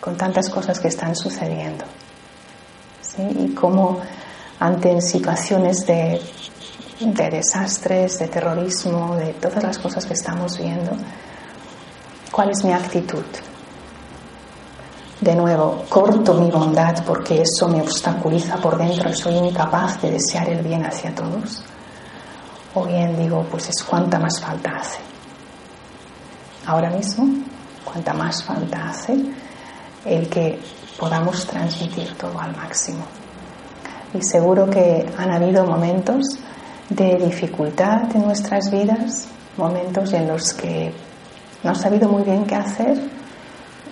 con tantas cosas que están sucediendo. ¿sí? Y cómo ante situaciones de desastres, de terrorismo, de todas las cosas que estamos viendo, ¿cuál es mi actitud? De nuevo, corto mi bondad porque eso me obstaculiza por dentro y soy incapaz de desear el bien hacia todos. O bien digo, pues es cuanta más falta hace. Ahora mismo, cuanta más falta hace el que podamos transmitir todo al máximo. Y seguro que han habido momentos de dificultad en nuestras vidas, momentos en los que no has sabido muy bien qué hacer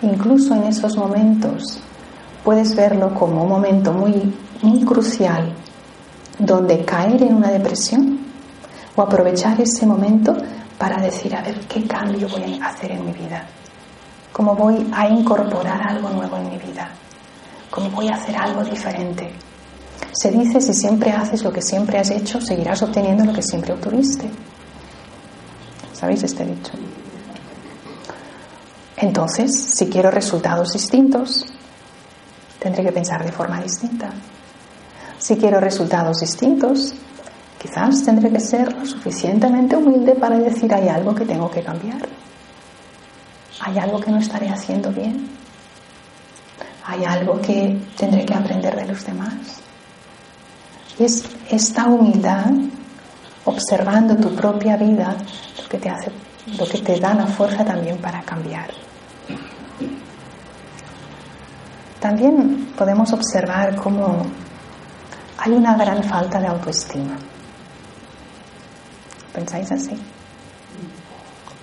Incluso en esos momentos puedes verlo como un momento muy, muy crucial donde caer en una depresión o aprovechar ese momento para decir, a ver, ¿qué cambio voy a hacer en mi vida? ¿Cómo voy a incorporar algo nuevo en mi vida? ¿Cómo voy a hacer algo diferente? Se dice, si siempre haces lo que siempre has hecho, seguirás obteniendo lo que siempre obtuviste. ¿Sabéis este dicho? Entonces, si quiero resultados distintos, tendré que pensar de forma distinta. Si quiero resultados distintos, quizás tendré que ser lo suficientemente humilde para decir hay algo que tengo que cambiar. Hay algo que no estaré haciendo bien. Hay algo que tendré que aprender de los demás. Y es esta humildad, observando tu propia vida, lo que te hace, lo que te da la fuerza también para cambiar. También podemos observar cómo hay una gran falta de autoestima. ¿Pensáis así?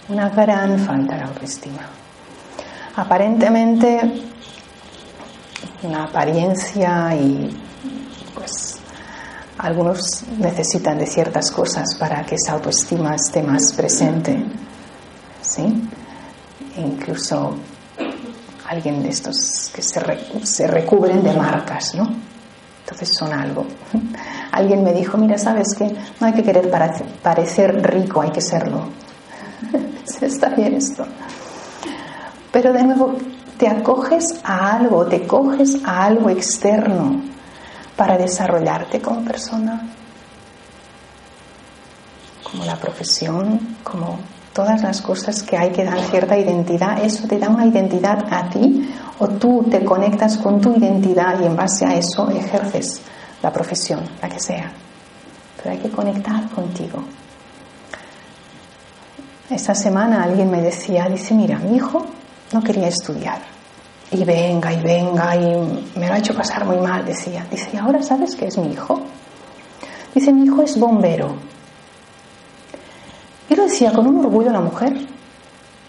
Una gran falta de autoestima. Aparentemente, una apariencia y pues algunos necesitan de ciertas cosas para que esa autoestima esté más presente. ¿Sí? incluso alguien de estos que se, se recubren de marcas, ¿no? Entonces son algo. Alguien me dijo, mira, sabes que no hay que querer parecer rico, hay que serlo. Está bien esto. Pero de nuevo, te acoges a algo, te coges a algo externo para desarrollarte como persona, como la profesión, como todas las cosas que hay que dar cierta identidad, eso te da una identidad a ti o tú te conectas con tu identidad y en base a eso ejerces la profesión, la que sea. Pero hay que conectar contigo. Esta semana alguien me decía, dice, mira, mi hijo no quería estudiar. Y venga, y venga, y me lo ha hecho pasar muy mal, decía. Dice, ¿y ahora sabes qué es mi hijo? Dice, mi hijo es bombero. Y lo decía con un orgullo la mujer,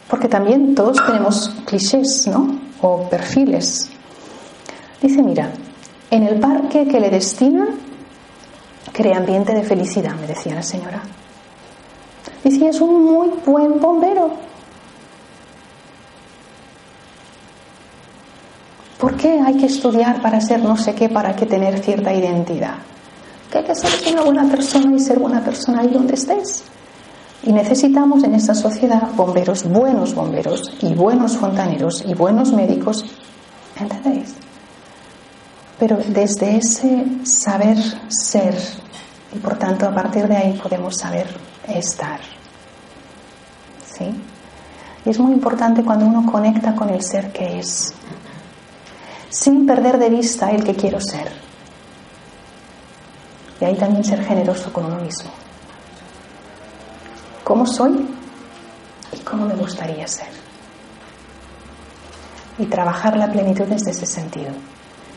porque también todos tenemos clichés, ¿no? O perfiles. Dice, mira, en el parque que le destina crea ambiente de felicidad, me decía la señora. Dice, es un muy buen bombero. ¿Por qué hay que estudiar para ser no sé qué, para que tener cierta identidad? Que hay que ser una buena persona y ser buena persona ahí donde estés. Y necesitamos en esta sociedad bomberos, buenos bomberos y buenos fontaneros y buenos médicos. ¿Entendéis? Pero desde ese saber ser y por tanto a partir de ahí podemos saber estar. ¿Sí? Y es muy importante cuando uno conecta con el ser que es, sin perder de vista el que quiero ser. Y ahí también ser generoso con uno mismo cómo soy y cómo me gustaría ser. Y trabajar la plenitud desde ese sentido.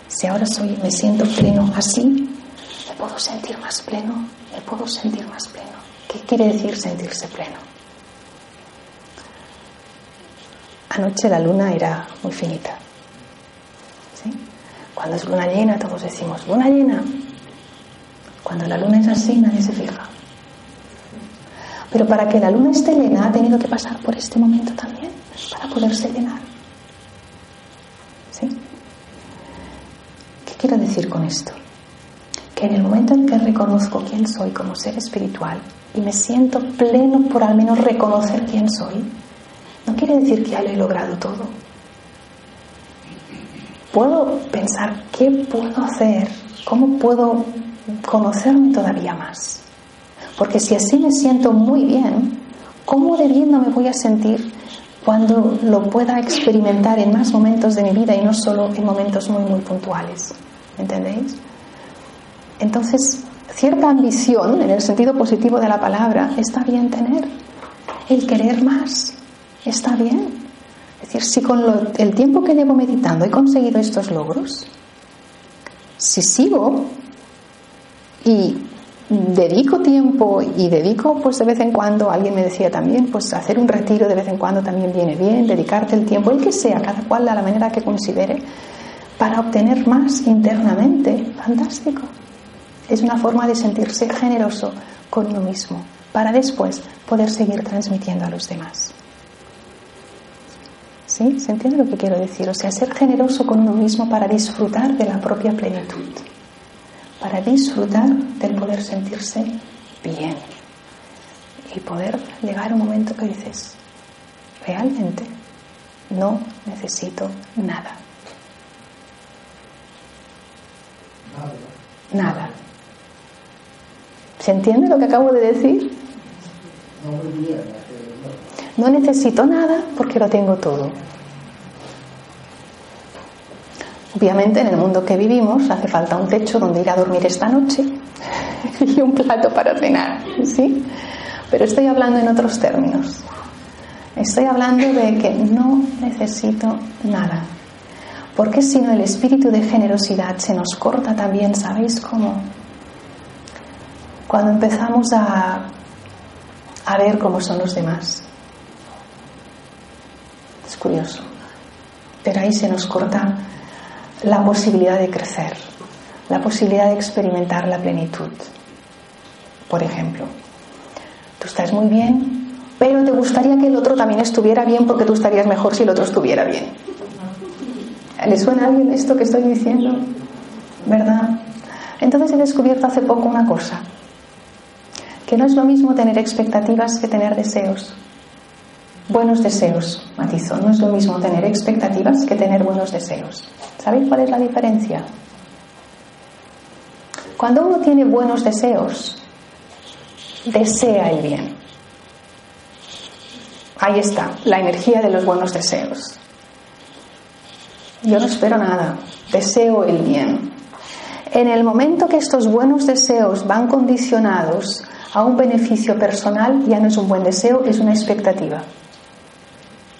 Si ahora soy, me siento pleno así, me puedo sentir más pleno, me puedo sentir más pleno. ¿Qué quiere decir sentirse pleno? Anoche la luna era muy finita. ¿sí? Cuando es luna llena, todos decimos, luna llena. Cuando la luna es así, nadie se fija. Pero para que la luna esté llena ha tenido que pasar por este momento también, para poderse llenar. ¿Sí? ¿Qué quiero decir con esto? Que en el momento en que reconozco quién soy como ser espiritual y me siento pleno por al menos reconocer quién soy, no quiere decir que ya lo he logrado todo. Puedo pensar qué puedo hacer, cómo puedo conocerme todavía más. Porque si así me siento muy bien, ¿cómo de bien no me voy a sentir cuando lo pueda experimentar en más momentos de mi vida y no solo en momentos muy, muy puntuales? ¿Entendéis? Entonces, cierta ambición, en el sentido positivo de la palabra, está bien tener. El querer más, está bien. Es decir, si con el tiempo que llevo meditando he conseguido estos logros, si sigo y dedico tiempo y dedico pues de vez en cuando, alguien me decía también, pues hacer un retiro de vez en cuando también viene bien, dedicarte el tiempo, el que sea, cada cual a la manera que considere, para obtener más internamente. Fantástico. Es una forma de sentirse generoso con uno mismo, para después poder seguir transmitiendo a los demás. ¿Sí? ¿Se entiende lo que quiero decir? O sea, ser generoso con uno mismo para disfrutar de la propia plenitud, para disfrutar del poder sentirse bien y poder llegar a un momento que dices, realmente no necesito nada. Nada. ¿Se entiende lo que acabo de decir? No necesito nada porque lo tengo todo. Obviamente en el mundo que vivimos hace falta un techo donde ir a dormir esta noche y un plato para cenar, ¿sí? Pero estoy hablando en otros términos. Estoy hablando de que no necesito nada. Porque si no el espíritu de generosidad se nos corta también, ¿sabéis cómo? Cuando empezamos a, a ver cómo son los demás. Es curioso. Pero ahí se nos corta la posibilidad de crecer, la posibilidad de experimentar la plenitud. Por ejemplo, tú estás muy bien, pero te gustaría que el otro también estuviera bien porque tú estarías mejor si el otro estuviera bien. ¿Le suena a alguien esto que estoy diciendo? ¿Verdad? Entonces he descubierto hace poco una cosa, que no es lo mismo tener expectativas que tener deseos. Buenos deseos, matizo, no es lo mismo tener expectativas que tener buenos deseos. ¿Sabéis cuál es la diferencia? Cuando uno tiene buenos deseos, desea el bien. Ahí está, la energía de los buenos deseos. Yo no espero nada, deseo el bien. En el momento que estos buenos deseos van condicionados a un beneficio personal, ya no es un buen deseo, es una expectativa.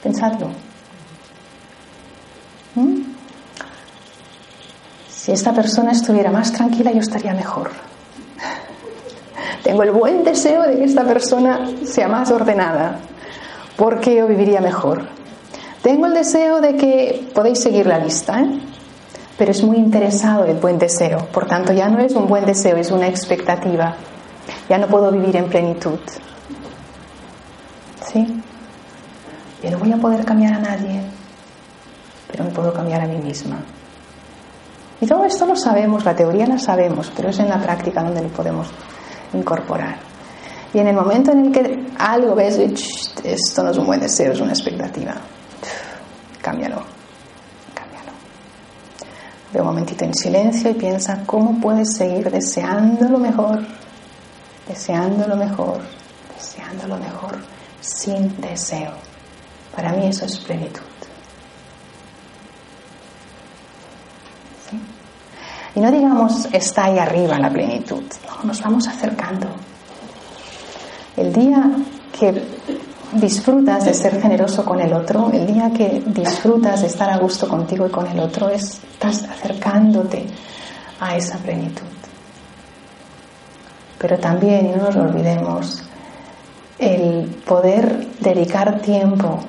Pensadlo. ¿Mm? Si esta persona estuviera más tranquila, yo estaría mejor. Tengo el buen deseo de que esta persona sea más ordenada, porque yo viviría mejor. Tengo el deseo de que podéis seguir la lista, ¿eh? pero es muy interesado el buen deseo. Por tanto, ya no es un buen deseo, es una expectativa. Ya no puedo vivir en plenitud. ¿Sí? Yo no voy a poder cambiar a nadie, pero me puedo cambiar a mí misma. Y todo esto lo sabemos, la teoría la sabemos, pero es en la práctica donde lo podemos incorporar. Y en el momento en el que algo ves, esto no es un buen deseo, es una expectativa, cámbialo, cámbialo. Ve un momentito en silencio y piensa cómo puedes seguir deseando lo mejor, deseando lo mejor, deseando lo mejor, sin deseo. Para mí eso es plenitud. Y no digamos está ahí arriba la plenitud, no, nos vamos acercando. El día que disfrutas de ser generoso con el otro, el día que disfrutas de estar a gusto contigo y con el otro, estás acercándote a esa plenitud. Pero también, no nos olvidemos, el poder dedicar tiempo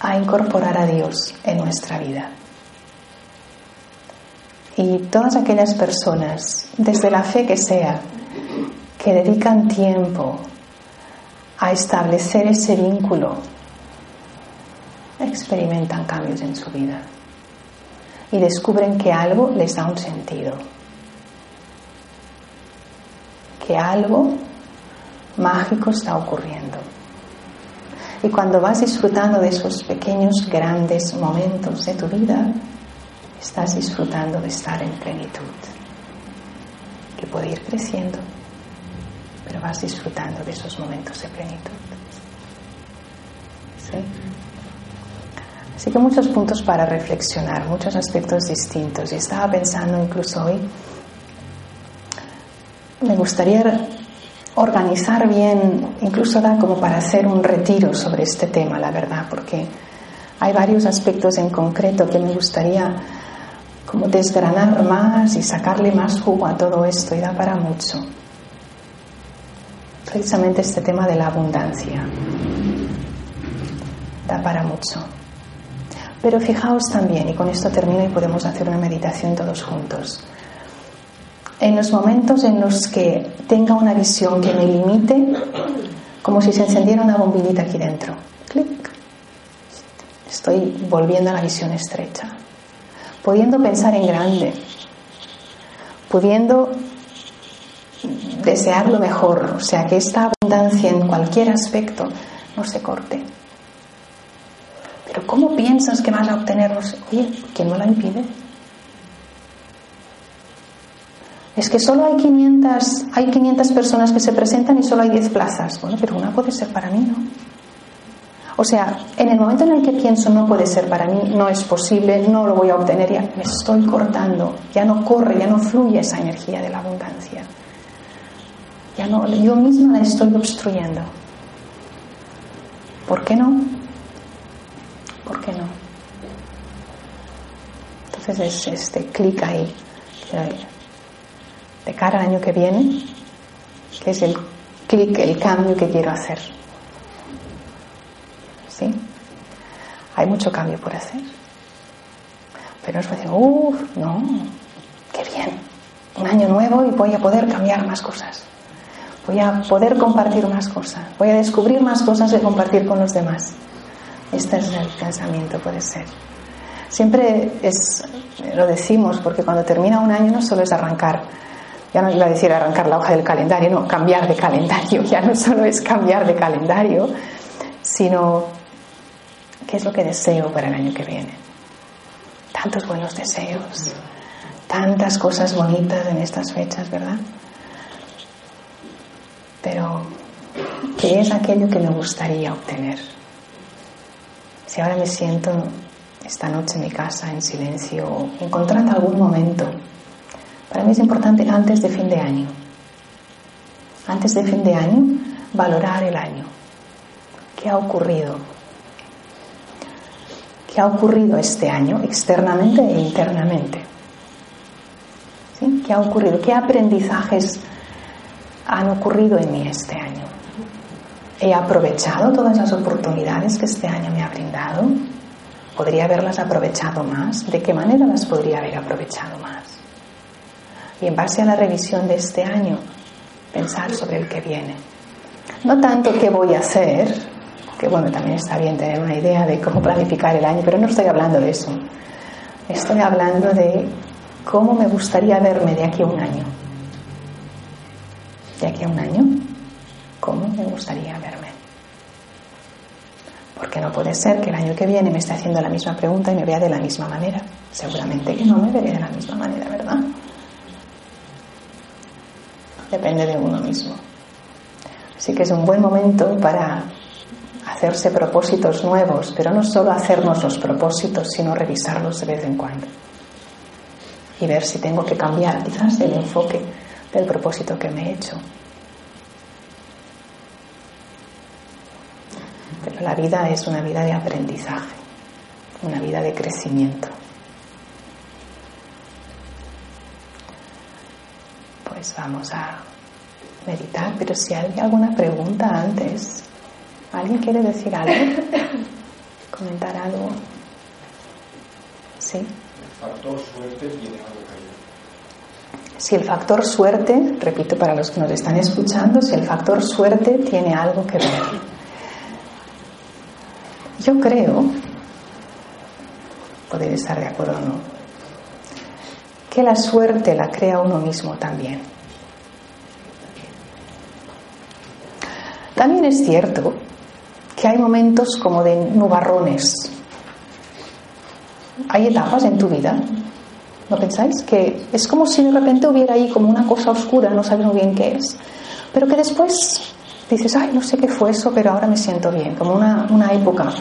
a incorporar a Dios en nuestra vida. Y todas aquellas personas, desde la fe que sea, que dedican tiempo a establecer ese vínculo, experimentan cambios en su vida y descubren que algo les da un sentido, que algo mágico está ocurriendo. Y cuando vas disfrutando de esos pequeños, grandes momentos de tu vida, estás disfrutando de estar en plenitud, que puede ir creciendo, pero vas disfrutando de esos momentos de plenitud. ¿Sí? Así que muchos puntos para reflexionar, muchos aspectos distintos. Y estaba pensando incluso hoy, me gustaría organizar bien, incluso da como para hacer un retiro sobre este tema, la verdad, porque hay varios aspectos en concreto que me gustaría como desgranar más y sacarle más jugo a todo esto y da para mucho. Precisamente este tema de la abundancia da para mucho. Pero fijaos también, y con esto termino y podemos hacer una meditación todos juntos. En los momentos en los que tenga una visión que me limite, como si se encendiera una bombillita aquí dentro. Clic. Estoy volviendo a la visión estrecha. Pudiendo pensar en grande. Pudiendo desear lo mejor. O sea, que esta abundancia en cualquier aspecto no se corte. Pero ¿cómo piensas que vas a obtenerlo? Oye, ¿quién no la impide? Es que solo hay 500, hay 500 personas que se presentan y solo hay 10 plazas. Bueno, pero una puede ser para mí, ¿no? O sea, en el momento en el que pienso no puede ser para mí, no es posible, no lo voy a obtener, ya me estoy cortando, ya no corre, ya no fluye esa energía de la abundancia. Ya no, yo misma la estoy obstruyendo. ¿Por qué no? ¿Por qué no? Entonces es este clic ahí, de cara al año que viene, que es el clic, el cambio que quiero hacer. ¿Sí? Hay mucho cambio por hacer. Pero nos decir, uff, no, qué bien, un año nuevo y voy a poder cambiar más cosas. Voy a poder compartir más cosas. Voy a descubrir más cosas de compartir con los demás. Este es el pensamiento, puede ser. Siempre es, lo decimos, porque cuando termina un año no solo es arrancar, ya no iba a decir arrancar la hoja del calendario, no, cambiar de calendario, ya no solo es cambiar de calendario, sino qué es lo que deseo para el año que viene. Tantos buenos deseos, tantas cosas bonitas en estas fechas, ¿verdad? Pero, ¿qué es aquello que me gustaría obtener? Si ahora me siento esta noche en mi casa en silencio, encontrad algún momento. Para mí es importante antes de fin de año. Antes de fin de año, valorar el año. ¿Qué ha ocurrido? ¿Qué ha ocurrido este año externamente e internamente? ¿Qué ha ocurrido? ¿Qué aprendizajes han ocurrido en mí este año? ¿He aprovechado todas las oportunidades que este año me ha brindado? ¿Podría haberlas aprovechado más? ¿De qué manera las podría haber aprovechado más? Y en base a la revisión de este año, pensar sobre el que viene. No tanto qué voy a hacer, que bueno, también está bien tener una idea de cómo planificar el año, pero no estoy hablando de eso. Estoy hablando de cómo me gustaría verme de aquí a un año. De aquí a un año, cómo me gustaría verme. Porque no puede ser que el año que viene me esté haciendo la misma pregunta y me vea de la misma manera. Seguramente que no me veré de la misma manera, ¿verdad? Depende de uno mismo. Así que es un buen momento para hacerse propósitos nuevos, pero no solo hacernos los propósitos, sino revisarlos de vez en cuando. Y ver si tengo que cambiar quizás el enfoque del propósito que me he hecho. Pero la vida es una vida de aprendizaje, una vida de crecimiento. Pues vamos a meditar, pero si hay alguna pregunta antes, ¿alguien quiere decir algo? ¿Comentar algo? ¿Sí? El factor suerte tiene algo que ver. Si el factor suerte, repito para los que nos están escuchando, si el factor suerte tiene algo que ver. Yo creo, podéis estar de acuerdo o no, que la suerte la crea uno mismo también. También es cierto que hay momentos como de nubarrones. Hay etapas en tu vida, ¿no pensáis? Que es como si de repente hubiera ahí como una cosa oscura, no sabes muy bien qué es, pero que después dices, ay, no sé qué fue eso, pero ahora me siento bien, como una, una época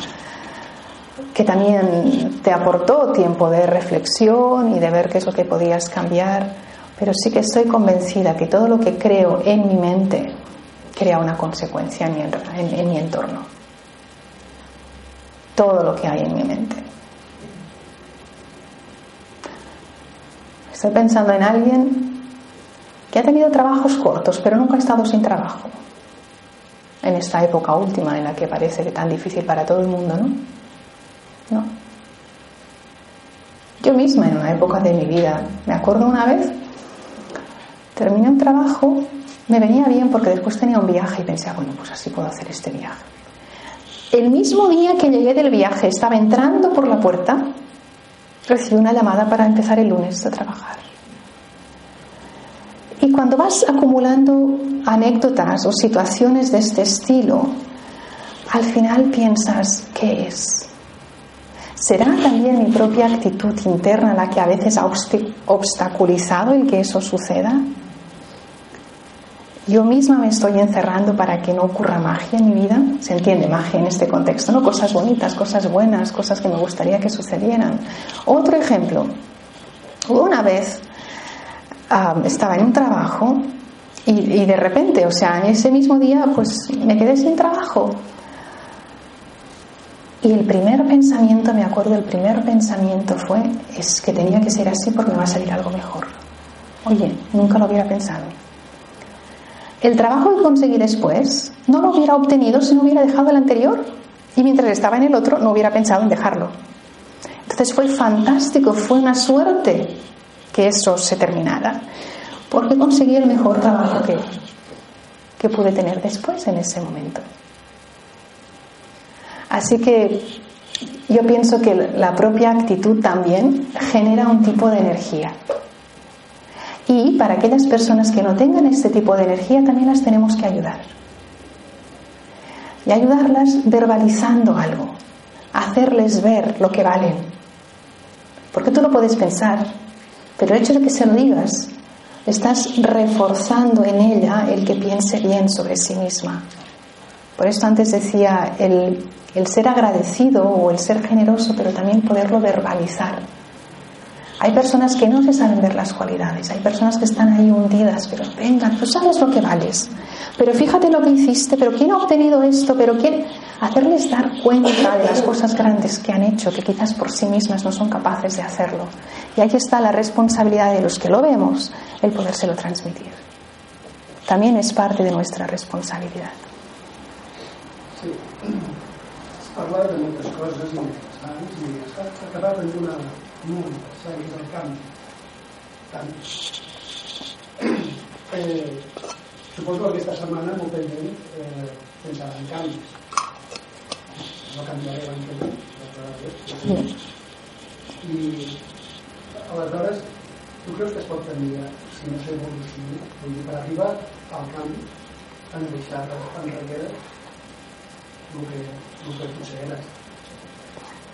que también te aportó tiempo de reflexión y de ver qué es lo que podías cambiar, pero sí que estoy convencida que todo lo que creo en mi mente crea una consecuencia en mi, en, en mi entorno. Todo lo que hay en mi mente. Estoy pensando en alguien que ha tenido trabajos cortos, pero nunca ha estado sin trabajo. En esta época última en la que parece que tan difícil para todo el mundo, ¿no? No. Yo misma en una época de mi vida, me acuerdo una vez, terminé un trabajo, me venía bien porque después tenía un viaje y pensé, bueno, pues así puedo hacer este viaje. El mismo día que llegué del viaje, estaba entrando por la puerta, recibí una llamada para empezar el lunes a trabajar. Y cuando vas acumulando anécdotas o situaciones de este estilo, al final piensas, ¿qué es? ¿Será también mi propia actitud interna la que a veces ha obstaculizado el que eso suceda? Yo misma me estoy encerrando para que no ocurra magia en mi vida. Se entiende magia en este contexto, ¿no? Cosas bonitas, cosas buenas, cosas que me gustaría que sucedieran. Otro ejemplo. Una vez estaba en un trabajo y, y, de repente, o sea, en ese mismo día, pues me quedé sin trabajo. Y el primer pensamiento, me acuerdo, el primer pensamiento fue, es que tenía que ser así porque me va a salir algo mejor. Oye, nunca lo hubiera pensado. El trabajo que conseguí después no lo hubiera obtenido si no hubiera dejado el anterior y mientras estaba en el otro no hubiera pensado en dejarlo. Entonces fue fantástico, fue una suerte que eso se terminara, porque conseguí el mejor trabajo que, que pude tener después en ese momento. Así que yo pienso que la propia actitud también genera un tipo de energía. Y para aquellas personas que no tengan este tipo de energía también las tenemos que ayudar. Y ayudarlas verbalizando algo, hacerles ver lo que valen. Porque tú lo puedes pensar, pero el hecho de que se lo digas, estás reforzando en ella el que piense bien sobre sí misma. Por esto antes decía el, el ser agradecido o el ser generoso, pero también poderlo verbalizar hay personas que no se saben ver las cualidades, hay personas que están ahí hundidas, pero vengan, tú sabes lo que vales, pero fíjate lo que hiciste, pero quién ha obtenido esto, pero quién hacerles dar cuenta de las cosas grandes que han hecho, que quizás por sí mismas no son capaces de hacerlo. Y aquí está la responsabilidad de los que lo vemos, el podérselo transmitir. También es parte de nuestra responsabilidad. Sí. Hablar de muchas cosas y acabar en una molt, segueix el canvi. Tant. Eh, suposo que aquesta setmana molta gent eh, en canvis. No canviaré l'any que ve. I aleshores, tu creus que es pot canviar si no s'evoluciona? Vull dir, per arribar al canvi, han de deixar enrere el que, el que tu eres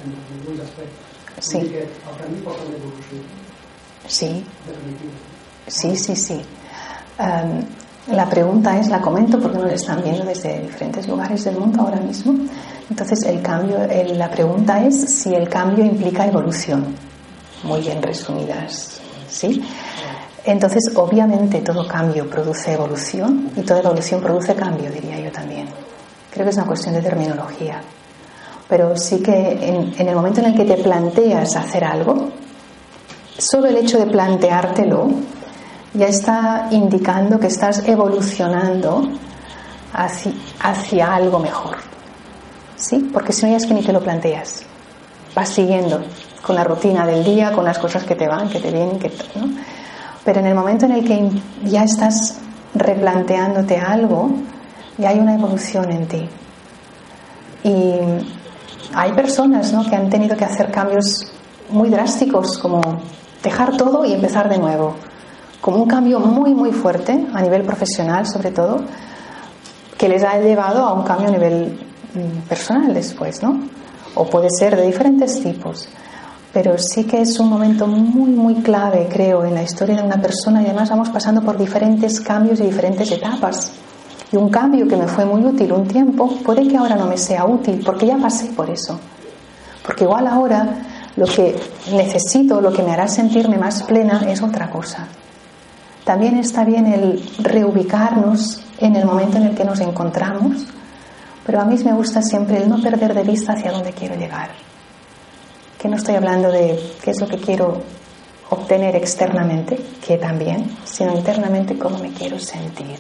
en alguns aspectes. Sí. Sí. Sí, sí, sí. la pregunta es, la comento porque nos están viendo desde diferentes lugares del mundo ahora mismo. Entonces, el cambio, la pregunta es si el cambio implica evolución. Muy bien resumidas, ¿sí? Entonces, obviamente, todo cambio produce evolución y toda evolución produce cambio, diría yo también. Creo que es una cuestión de terminología pero sí que en, el momento en el que te planteas hacer algo, solo el hecho de planteártelo ya está indicando que estás evolucionando hacia, hacia algo mejor. ¿Sí? Porque si no ya es que ni te lo planteas. Vas siguiendo con la rutina del día, con las cosas que te van, que te vienen, que ¿no? Pero en el momento en el que ya estás replanteándote algo, ya hay una evolución en ti. Y hay personas ¿no? que han tenido que hacer cambios muy drásticos, como dejar todo y empezar de nuevo, como un cambio muy, muy fuerte a nivel profesional, sobre todo, que les ha llevado a un cambio a nivel mm, personal después, ¿no? O puede ser de diferentes tipos. Pero sí que es un momento muy, muy clave, creo, en la historia de una persona y además vamos pasando por diferentes cambios y diferentes etapas. Y un cambio que me fue muy útil un tiempo, puede que ahora no me sea útil, porque ya pasé por eso. Porque igual ahora lo que necesito, lo que me hará sentirme más plena es otra cosa. También está bien el reubicarnos en el momento en el que nos encontramos, pero a mí me gusta siempre el no perder de vista hacia dónde quiero llegar. Que no estoy hablando de qué es lo que quiero obtener externamente, que también, sino internamente cómo me quiero sentir.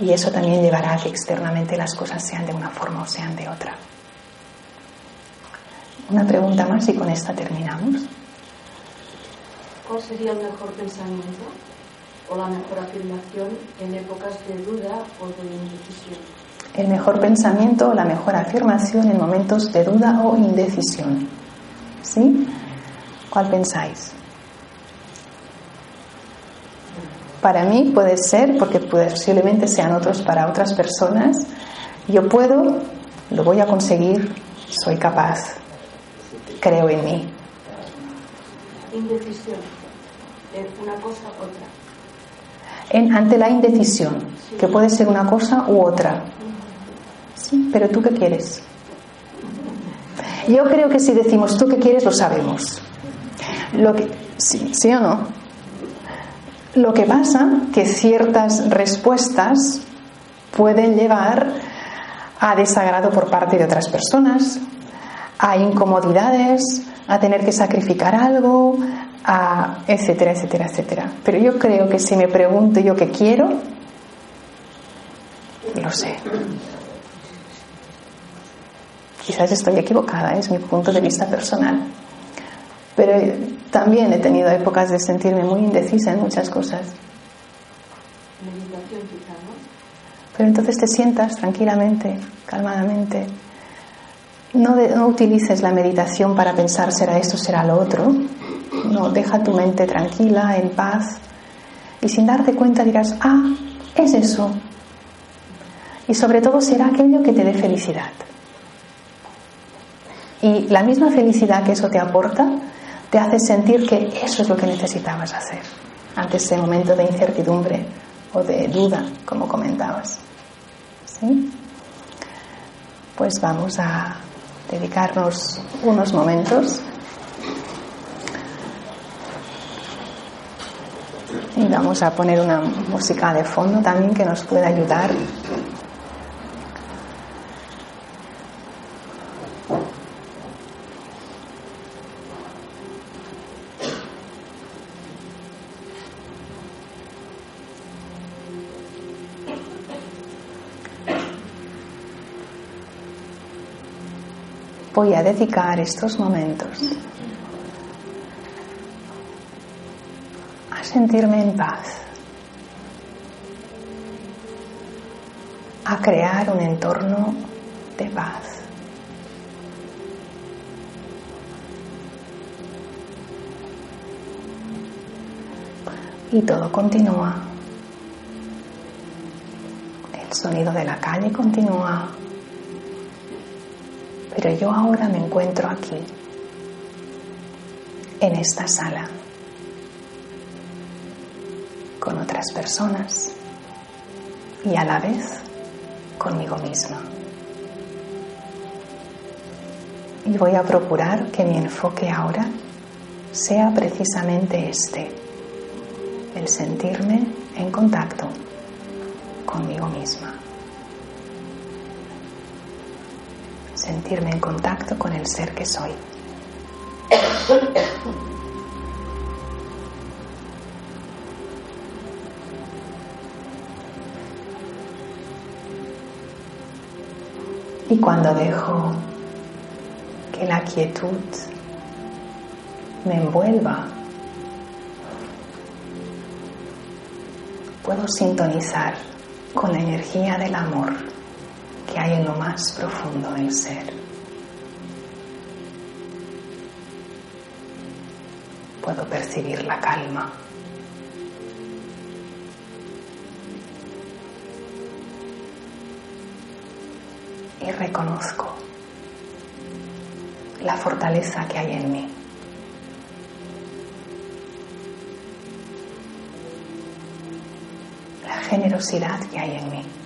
Y eso también llevará a que externamente las cosas sean de una forma o sean de otra. Una pregunta más y con esta terminamos. ¿Cuál sería el mejor pensamiento o la mejor afirmación en épocas de duda o de indecisión? El mejor pensamiento o la mejor afirmación en momentos de duda o indecisión. ¿Sí? ¿Cuál pensáis? Para mí puede ser, porque posiblemente sean otros para otras personas, yo puedo, lo voy a conseguir, soy capaz, creo en mí. Indecisión, una cosa u otra. En, ante la indecisión, que puede ser una cosa u otra. Sí, pero tú qué quieres? Yo creo que si decimos tú qué quieres, lo sabemos. Lo que, sí, ¿Sí o no? Lo que pasa que ciertas respuestas pueden llevar a desagrado por parte de otras personas, a incomodidades, a tener que sacrificar algo, a etcétera, etcétera, etcétera. Pero yo creo que si me pregunto yo qué quiero, lo sé. Quizás estoy equivocada, es mi punto de vista personal. Pero también he tenido épocas de sentirme muy indecisa en muchas cosas. Meditación quizá, ¿no? Pero entonces te sientas tranquilamente, calmadamente. No, de- no utilices la meditación para pensar será esto, será lo otro. No, deja tu mente tranquila, en paz. Y sin darte cuenta dirás, ah, es eso. Y sobre todo será aquello que te dé felicidad. Y la misma felicidad que eso te aporta te hace sentir que eso es lo que necesitabas hacer ante ese momento de incertidumbre o de duda, como comentabas. ¿Sí? Pues vamos a dedicarnos unos momentos y vamos a poner una música de fondo también que nos pueda ayudar voy a dedicar estos momentos a sentirme en paz, a crear un entorno de paz. Y todo continúa. El sonido de la calle continúa. Pero yo ahora me encuentro aquí, en esta sala, con otras personas y a la vez conmigo misma. Y voy a procurar que mi enfoque ahora sea precisamente este, el sentirme en contacto conmigo misma. Sentirme en contacto con el ser que soy. Y cuando dejo que la quietud me envuelva, puedo sintonizar con la energía del amor que hay en lo más profundo del ser. Puedo percibir la calma. Y reconozco la fortaleza que hay en mí. La generosidad que hay en mí.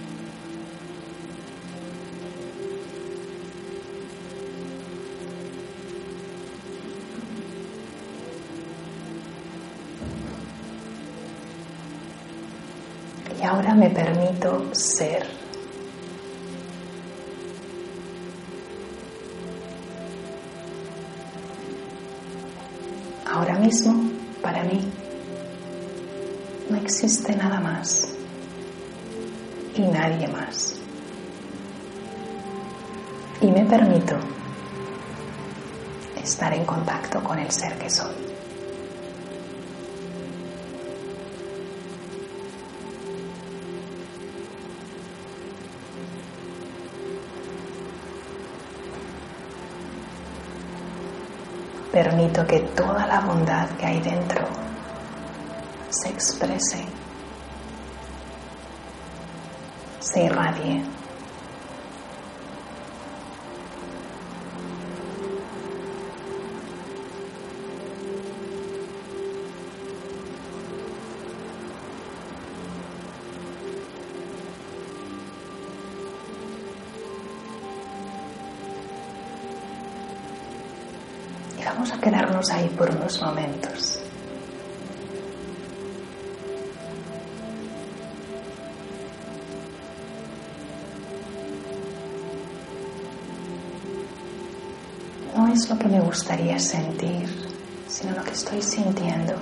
Me permito ser. Ahora mismo, para mí, no existe nada más y nadie más. Y me permito estar en contacto con el ser que soy. Permito que toda la bondad que hay dentro se exprese, se irradie. Ahí por unos momentos. No es lo que me gustaría sentir, sino lo que estoy sintiendo.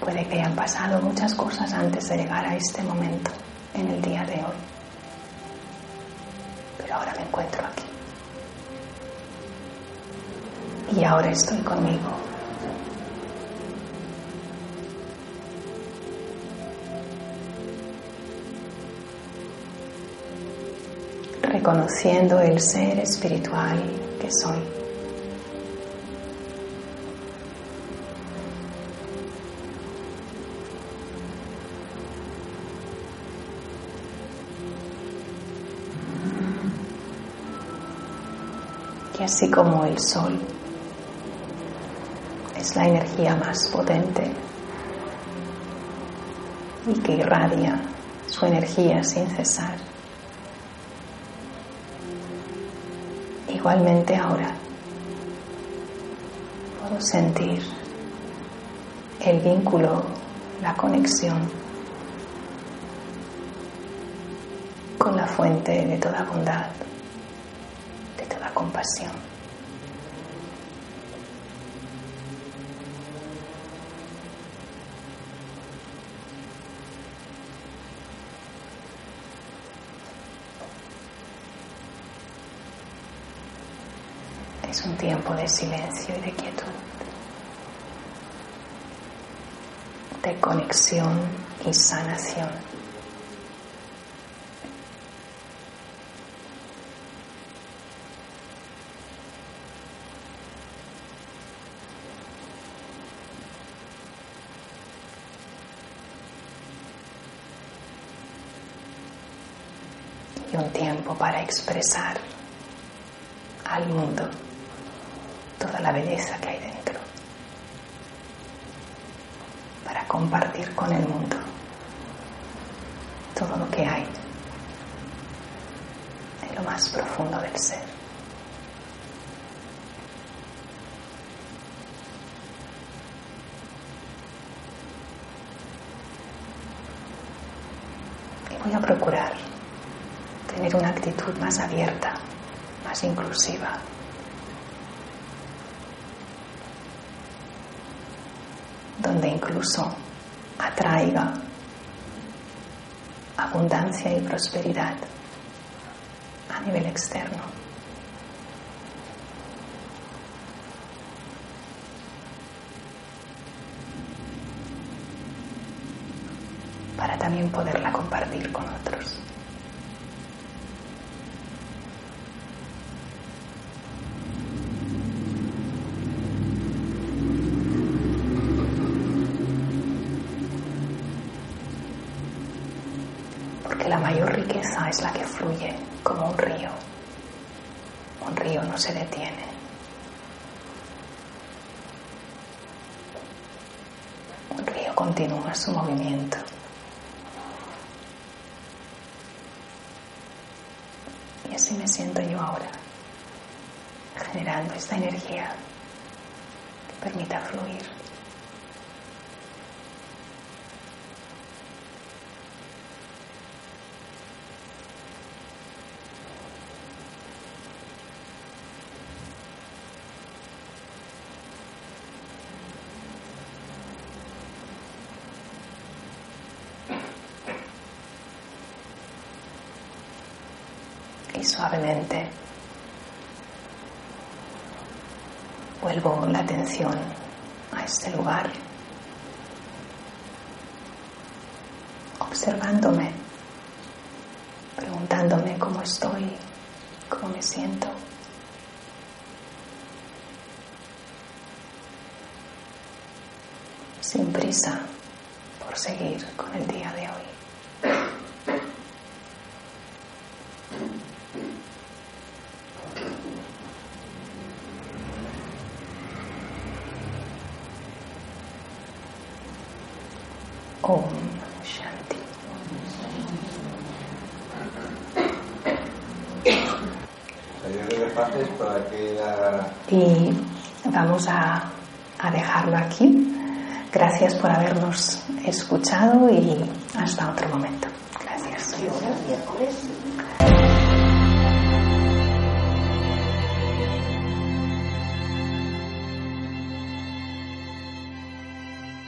Puede que hayan pasado muchas cosas antes de llegar a este momento en el día de hoy. Ahora estoy conmigo. Reconociendo el ser espiritual que soy. Y así como el sol es la energía más potente y que irradia su energía sin cesar. Igualmente ahora puedo sentir el vínculo, la conexión con la fuente de toda bondad compasión. Es un tiempo de silencio y de quietud, de conexión y sanación. y un tiempo para expresar al mundo la belleza que hay dentro, para compartir con el mundo todo lo que hay en lo más profundo del ser. Y voy a procurar tener una actitud más abierta, más inclusiva. Donde incluso atraiga abundancia y prosperidad a nivel externo. para también poderla compartir con otros. la mayor riqueza es la que fluye como un río. Un río no se detiene. Un río continúa su movimiento. Y así me siento yo ahora, generando esta energía atención a este lugar, observándome, preguntándome cómo estoy, cómo me siento. Sin prisa por seguir con el día de hoy. Om Shanti. Y a, a dejarlo aquí. Gracias por habernos escuchado y hasta otro momento. Gracias.